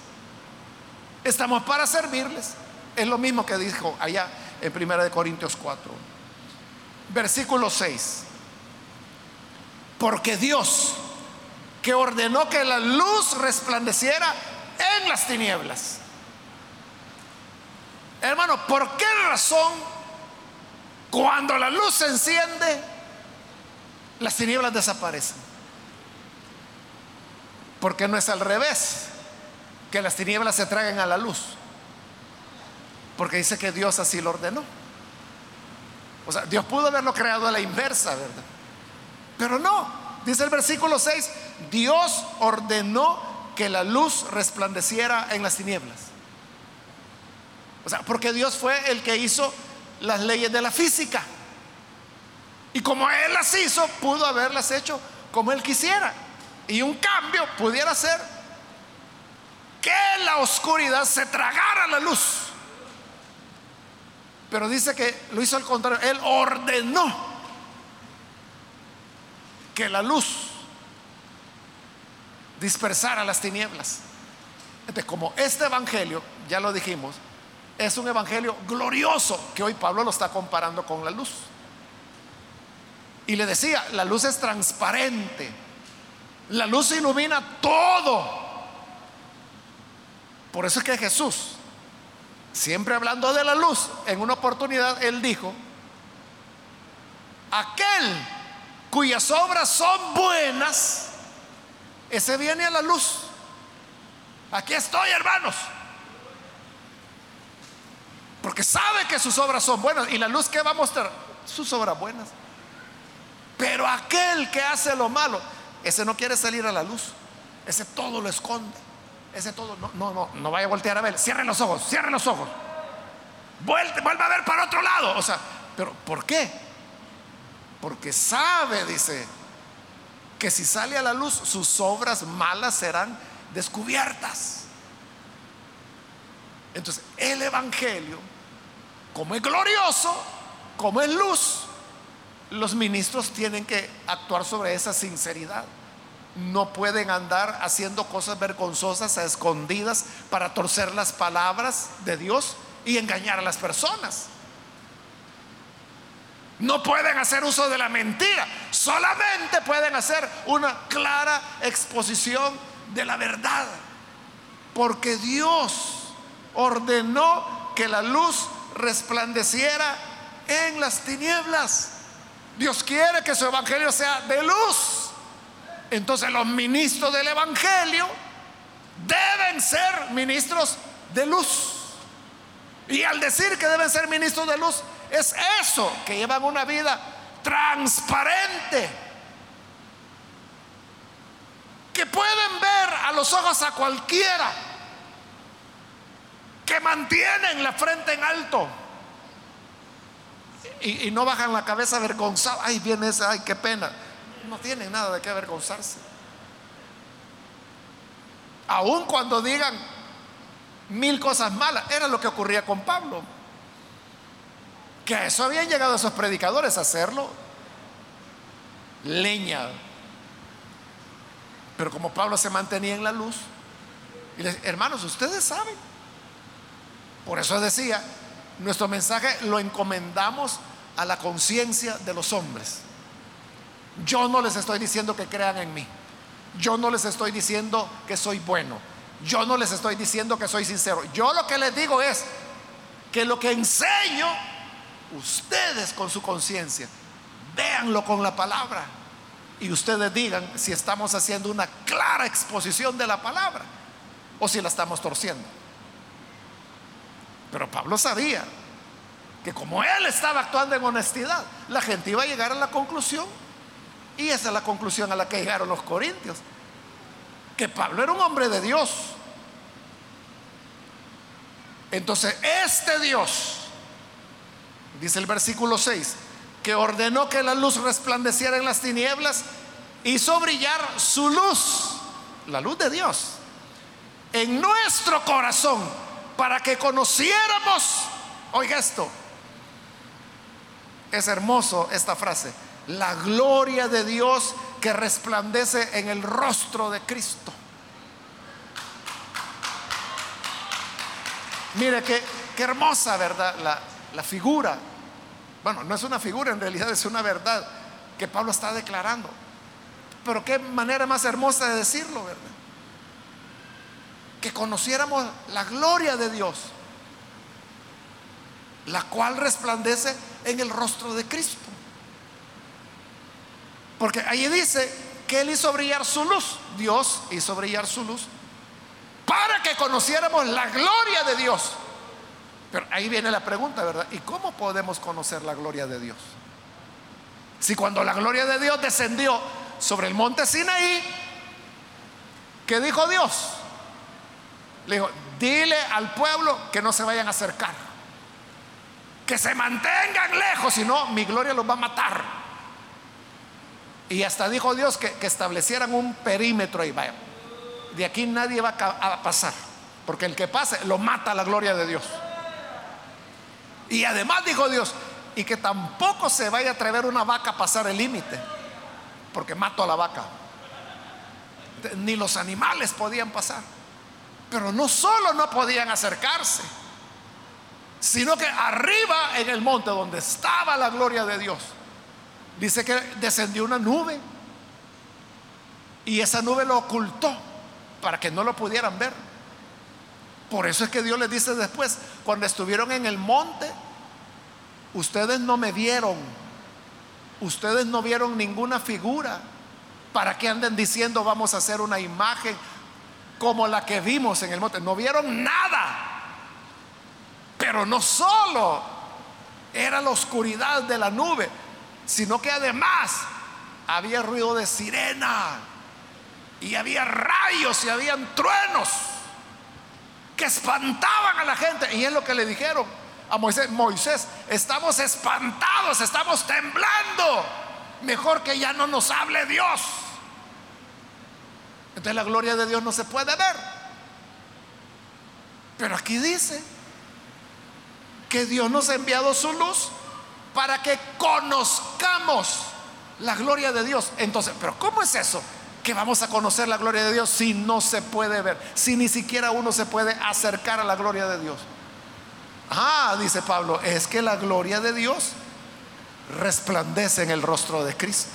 Estamos para servirles. Es lo mismo que dijo allá en 1 Corintios 4. Versículo 6. Porque Dios, que ordenó que la luz resplandeciera en las tinieblas. Hermano, ¿por qué razón cuando la luz se enciende, las tinieblas desaparecen? Porque no es al revés que las tinieblas se traigan a la luz. Porque dice que Dios así lo ordenó. O sea, Dios pudo haberlo creado a la inversa, ¿verdad? Pero no, dice el versículo 6, Dios ordenó que la luz resplandeciera en las tinieblas. O sea, porque Dios fue el que hizo las leyes de la física. Y como Él las hizo, pudo haberlas hecho como Él quisiera. Y un cambio pudiera ser que la oscuridad se tragara la luz. Pero dice que lo hizo al contrario. Él ordenó que la luz dispersara las tinieblas. Entonces, como este evangelio, ya lo dijimos, es un evangelio glorioso que hoy Pablo lo está comparando con la luz. Y le decía, la luz es transparente. La luz ilumina todo. Por eso es que Jesús, siempre hablando de la luz, en una oportunidad él dijo, aquel cuyas obras son buenas, ese viene a la luz. Aquí estoy, hermanos. Porque sabe que sus obras son buenas. ¿Y la luz que va a mostrar? Sus obras buenas. Pero aquel que hace lo malo, ese no quiere salir a la luz. Ese todo lo esconde. Ese todo, no, no, no, no vaya a voltear a ver. Cierre los ojos, cierre los ojos. Vuelve, vuelve a ver para otro lado. O sea, pero ¿por qué? Porque sabe, dice, que si sale a la luz, sus obras malas serán descubiertas. Entonces, el Evangelio, como es glorioso, como es luz, los ministros tienen que actuar sobre esa sinceridad. No pueden andar haciendo cosas vergonzosas a escondidas para torcer las palabras de Dios y engañar a las personas. No pueden hacer uso de la mentira, solamente pueden hacer una clara exposición de la verdad. Porque Dios ordenó que la luz resplandeciera en las tinieblas. Dios quiere que su evangelio sea de luz. Entonces los ministros del evangelio deben ser ministros de luz. Y al decir que deben ser ministros de luz, es eso, que llevan una vida transparente. Que pueden ver a los ojos a cualquiera. Que mantienen la frente en alto. Y, no bajan la cabeza avergonzados. Ay, viene ese, ay, qué pena. No tienen nada de qué avergonzarse. Aun cuando digan mil cosas malas, era lo que ocurría con Pablo. Que eso habían llegado esos predicadores a hacerlo leña. Pero como Pablo se mantenía en la luz, y les, hermanos, ustedes saben. Por eso decía, nuestro mensaje lo encomendamos a la conciencia de los hombres. Yo no les estoy diciendo que crean en mí. Yo no les estoy diciendo que soy bueno. Yo no les estoy diciendo que soy sincero. Yo lo que les digo es que lo que enseño ustedes con su conciencia, véanlo con la palabra y ustedes digan si estamos haciendo una clara exposición de la palabra o si la estamos torciendo. Pero Pablo sabía que como él estaba actuando en honestidad, la gente iba a llegar a la conclusión, y esa es la conclusión a la que llegaron los corintios, que Pablo era un hombre de Dios. Entonces, este Dios dice el versículo 6, que ordenó que la luz resplandeciera en las tinieblas, hizo brillar su luz, la luz de Dios, en nuestro corazón, para que conociéramos, oiga esto, es hermoso esta frase, la gloria de Dios que resplandece en el rostro de Cristo. Mire qué, qué hermosa, ¿verdad? La, la figura bueno, no es una figura, en realidad es una verdad que Pablo está declarando. Pero qué manera más hermosa de decirlo, ¿verdad? Que conociéramos la gloria de Dios, la cual resplandece en el rostro de Cristo. Porque ahí dice que Él hizo brillar su luz, Dios hizo brillar su luz, para que conociéramos la gloria de Dios pero ahí viene la pregunta, ¿verdad? ¿Y cómo podemos conocer la gloria de Dios? Si cuando la gloria de Dios descendió sobre el monte Sinaí, ¿qué dijo Dios? Le dijo, dile al pueblo que no se vayan a acercar, que se mantengan lejos, si no, mi gloria los va a matar. Y hasta dijo Dios que, establecieran un perímetro ahí, vaya. De aquí nadie va a pasar, porque el que pase lo mata la gloria de Dios. Y además dijo Dios, y que tampoco se vaya a atrever una vaca a pasar el límite, porque mato a la vaca. Ni los animales podían pasar. Pero no solo no podían acercarse, sino que arriba en el monte donde estaba la gloria de Dios, dice que descendió una nube y esa nube lo ocultó para que no lo pudieran ver. Por eso es que Dios les dice después, cuando estuvieron en el monte, ustedes no me vieron, ustedes no vieron ninguna figura. ¿Para que anden diciendo vamos a hacer una imagen como la que vimos en el monte? No vieron nada. Pero no solo era la oscuridad de la nube, sino que además había ruido de sirena y había rayos y habían truenos que espantaban a la gente. Y es lo que le dijeron a Moisés, Moisés, estamos espantados, estamos temblando. Mejor que ya no nos hable Dios. Entonces la gloria de Dios no se puede ver. Pero aquí dice que Dios nos ha enviado su luz para que conozcamos la gloria de Dios. Entonces, pero ¿cómo es eso? Que vamos a conocer la gloria de Dios si no se puede ver, si ni siquiera uno se puede acercar a la gloria de Dios. Ah, dice Pablo, es que la gloria de Dios resplandece en el rostro de Cristo,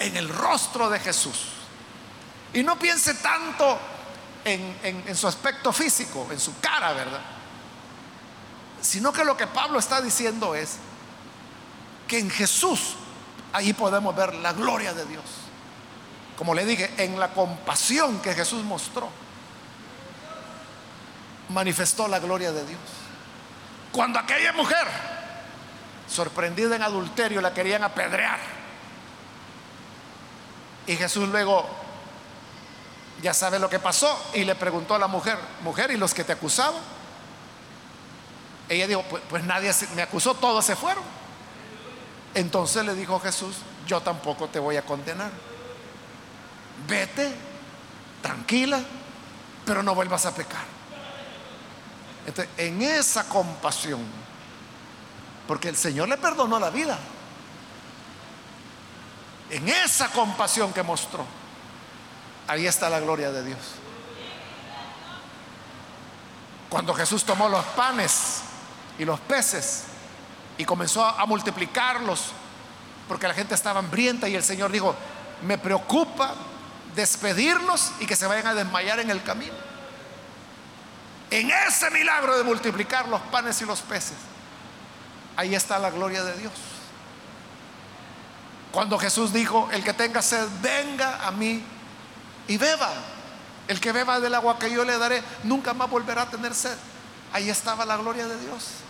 en el rostro de Jesús. Y no piense tanto en, su aspecto físico, en su cara, ¿verdad? Sino que lo que Pablo está diciendo es que en Jesús ahí podemos ver la gloria de Dios. Como le dije, en la compasión que Jesús mostró, manifestó la gloria de Dios. Cuando aquella mujer, sorprendida en adulterio, la querían apedrear. Y Jesús luego ya sabe lo que pasó y le preguntó a la mujer, mujer, ¿y los que te acusaban? Ella dijo, pues, pues nadie me acusó, todos se fueron. Entonces le dijo Jesús, yo tampoco te voy a condenar. Vete, tranquila, pero no vuelvas a pecar. En esa compasión, porque el Señor le perdonó la vida, en esa compasión que mostró, Ahí está la gloria de Dios. Cuando Jesús tomó los panes y los peces y comenzó a multiplicarlos, porque la gente estaba hambrienta y el Señor dijo, me preocupa despedirlos y que se vayan a desmayar en el camino. En ese milagro de multiplicar los panes y los peces, ahí está la gloria de Dios. Cuando Jesús dijo, el que tenga sed, venga a mí y beba. El que beba del agua que yo le daré nunca más volverá a tener sed. Ahí estaba la gloria de Dios.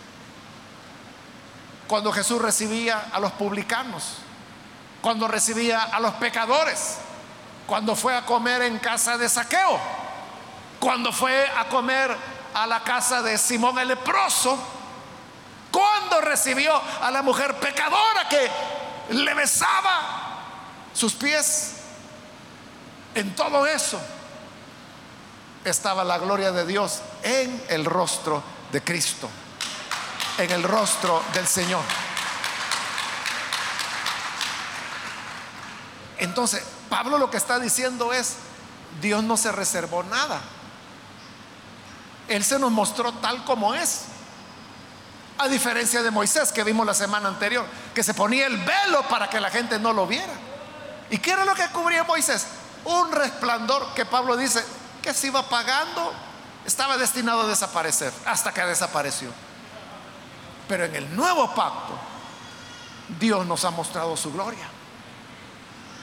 Cuando Jesús recibía a los publicanos, cuando recibía a los pecadores, cuando fue a comer en casa de saqueo, cuando fue a comer a la casa de Simón el leproso, cuando recibió a la mujer pecadora que le besaba sus pies. En todo eso estaba la gloria de Dios en el rostro de Cristo, en el rostro del Señor. Entonces, Pablo lo que está diciendo es, Dios no se reservó nada. Él se nos mostró tal como es. A diferencia de Moisés que vimos la semana anterior, que se ponía el velo para que la gente no lo viera. ¿Y qué era lo que cubría Moisés? un resplandor que Pablo dice que se iba apagando, estaba destinado a desaparecer hasta que desapareció. Pero en el nuevo pacto, Dios nos ha mostrado su gloria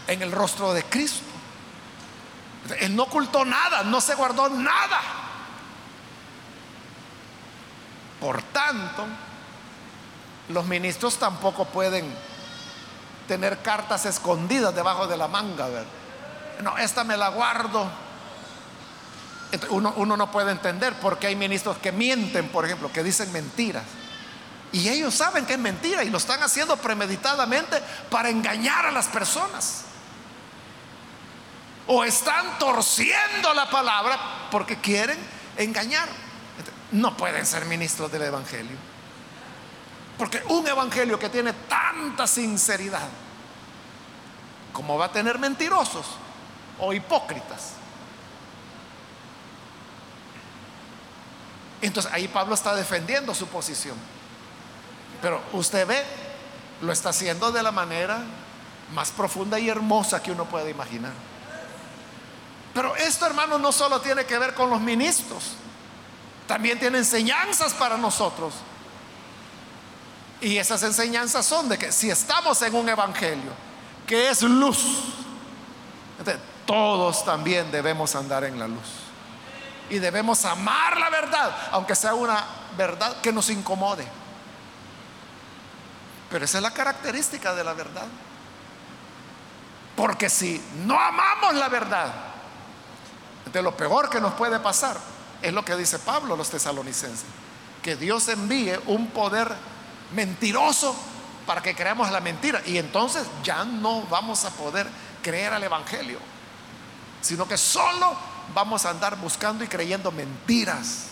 en el rostro de Cristo. Él no ocultó nada, no se guardó nada. Por tanto, los ministros tampoco pueden tener cartas escondidas debajo de la manga, no, esta me la guardo. Uno, uno no puede entender por qué hay ministros que mienten, por ejemplo, que dicen mentiras. Y ellos saben que es mentira y lo están haciendo premeditadamente para engañar a las personas. O están torciendo la palabra porque quieren engañar. No pueden ser ministros del Evangelio. Porque un Evangelio que tiene tanta sinceridad, como va a tener mentirosos, o hipócritas. Entonces ahí Pablo está defendiendo su posición. Pero usted ve, lo está haciendo de la manera más profunda y hermosa que uno puede imaginar. Pero esto, hermano, no solo tiene que ver con los ministros, también tiene enseñanzas para nosotros. Y esas enseñanzas son de que si estamos en un evangelio que es luz, todos también debemos andar en la luz. Y debemos amar la verdad, aunque sea una verdad que nos incomode. Pero esa es la característica de la verdad. Porque si no amamos la verdad, de lo peor que nos puede pasar es lo que dice Pablo a los tesalonicenses, que Dios envíe un poder mentiroso para que creamos la mentira y entonces ya no vamos a poder creer al Evangelio, sino que solo vamos a andar buscando y creyendo mentiras.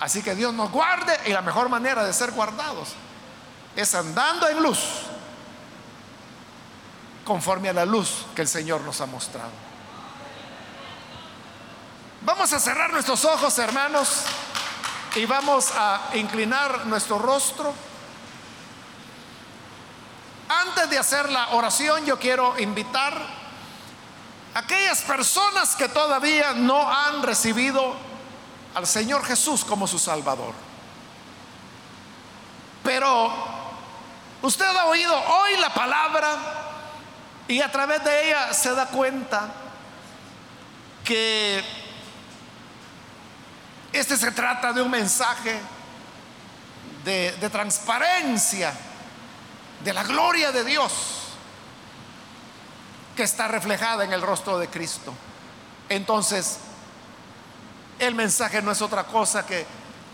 Así que Dios nos guarde y la mejor manera de ser guardados es andando en luz, conforme a la luz que el Señor nos ha mostrado. Vamos a cerrar nuestros ojos, hermanos, y vamos a inclinar nuestro rostro. Antes de hacer la oración, yo quiero invitar a aquellas personas que todavía no han recibido al Señor Jesús como su Salvador. Pero usted ha oído hoy la palabra y a través de ella se da cuenta que este se trata de un mensaje de, de transparencia, de la gloria de Dios que está reflejada en el rostro de Cristo. Entonces, el mensaje no es otra cosa que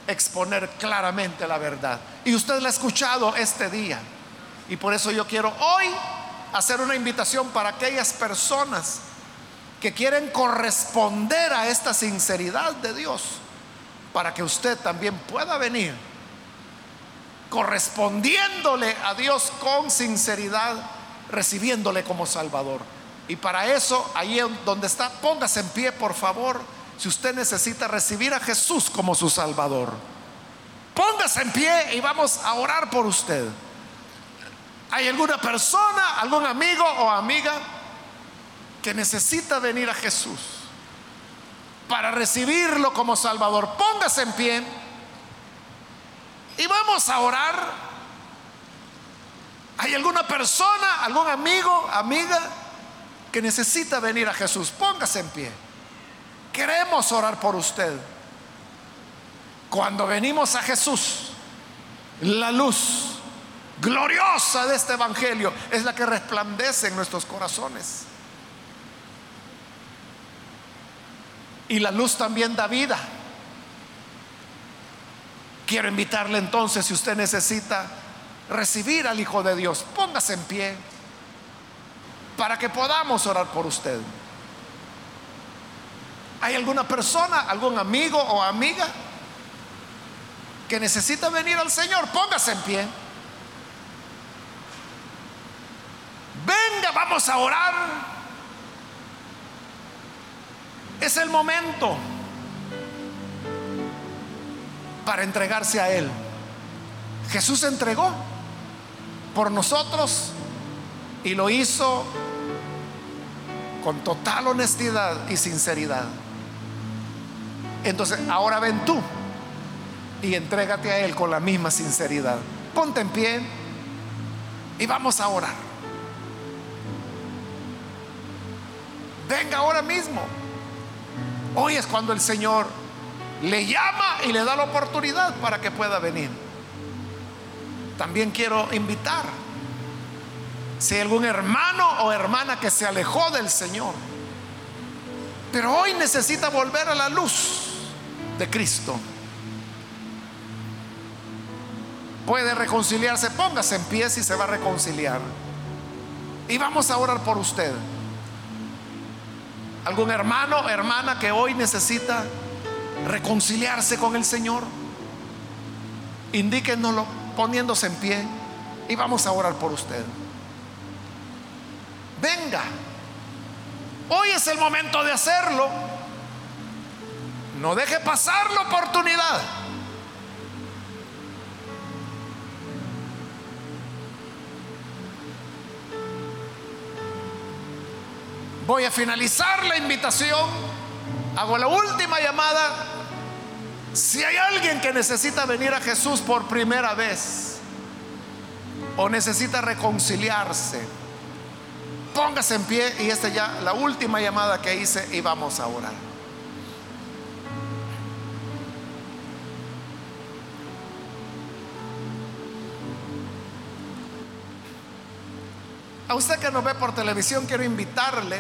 exponer claramente la verdad. Y usted la ha escuchado este día. Y por eso yo quiero hoy hacer una invitación para aquellas personas que quieren corresponder a esta sinceridad de Dios, para que usted también pueda venir correspondiéndole a Dios con sinceridad, recibiéndole como Salvador. Y para eso, ahí donde está, póngase en pie, por favor si usted necesita recibir a Jesús como su Salvador, póngase en pie y vamos a orar por usted. ¿Hay alguna persona, algún amigo o amiga que necesita venir a Jesús para recibirlo como Salvador? Póngase en pie y vamos a orar. ¿Hay alguna persona, algún amigo, amiga que necesita venir a Jesús? Póngase en pie. Queremos orar por usted. Cuando venimos a Jesús, la luz gloriosa de este Evangelio es la que resplandece en nuestros corazones. Y la luz también da vida. Quiero invitarle entonces, si usted necesita recibir al Hijo de Dios, póngase en pie para que podamos orar por usted. ¿Hay alguna persona, algún amigo o amiga que necesita venir al Señor? Póngase en pie. Venga, vamos a orar. Es el momento para entregarse a Él. Jesús se entregó por nosotros y lo hizo con total honestidad y sinceridad. Entonces, ahora ven tú y entrégate a Él con la misma sinceridad. Ponte en pie y vamos a orar. Venga ahora mismo. Hoy es cuando el Señor le llama y le da la oportunidad para que pueda venir. También quiero invitar, si hay algún hermano o hermana que se alejó del Señor, pero hoy necesita volver a la luz de Cristo. Puede reconciliarse, póngase en pie si se va a reconciliar. Y vamos a orar por usted. ¿Algún hermano o hermana que hoy necesita reconciliarse con el Señor? Indíquenoslo poniéndose en pie y vamos a orar por usted. Venga, hoy es el momento de hacerlo. No deje pasar la oportunidad. Voy a finalizar la invitación. Hago la última llamada. Si hay alguien que necesita venir a Jesús por primera vez o necesita reconciliarse, póngase en pie y esta ya la última llamada que hice y vamos a orar. A usted que nos ve por televisión, quiero invitarle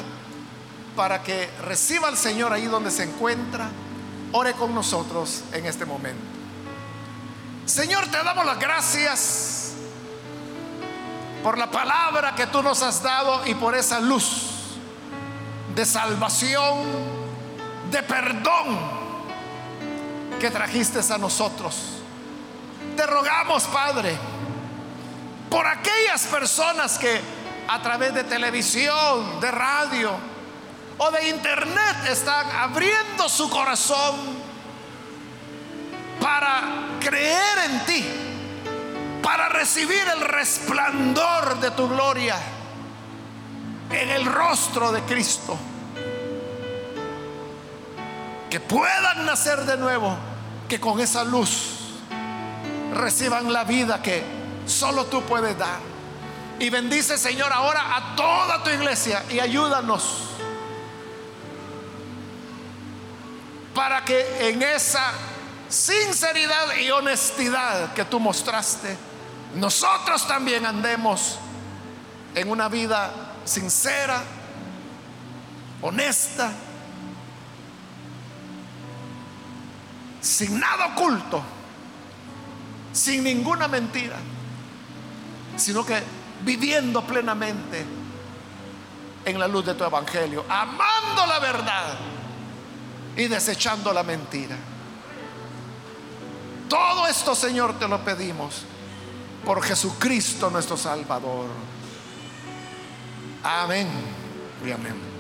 para que reciba al Señor ahí donde se encuentra. Ore con nosotros en este momento. Señor, te damos las gracias por la palabra que tú nos has dado y por esa luz de salvación, de perdón que trajiste a nosotros. Te rogamos, Padre, por aquellas personas que a través de televisión, de radio o de internet están abriendo su corazón para creer en ti, para recibir el resplandor de tu gloria en el rostro de Cristo. Que puedan nacer de nuevo, que con esa luz reciban la vida que solo tú puedes dar. Y bendice, Señor, ahora a toda tu iglesia y ayúdanos para que en esa sinceridad y honestidad que tú mostraste, nosotros también andemos en una vida sincera, honesta, sin nada oculto, sin ninguna mentira, sino que viviendo plenamente en la luz de tu evangelio, amando la verdad y desechando la mentira. Todo esto, Señor, te lo pedimos por Jesucristo nuestro Salvador. Amén y amén.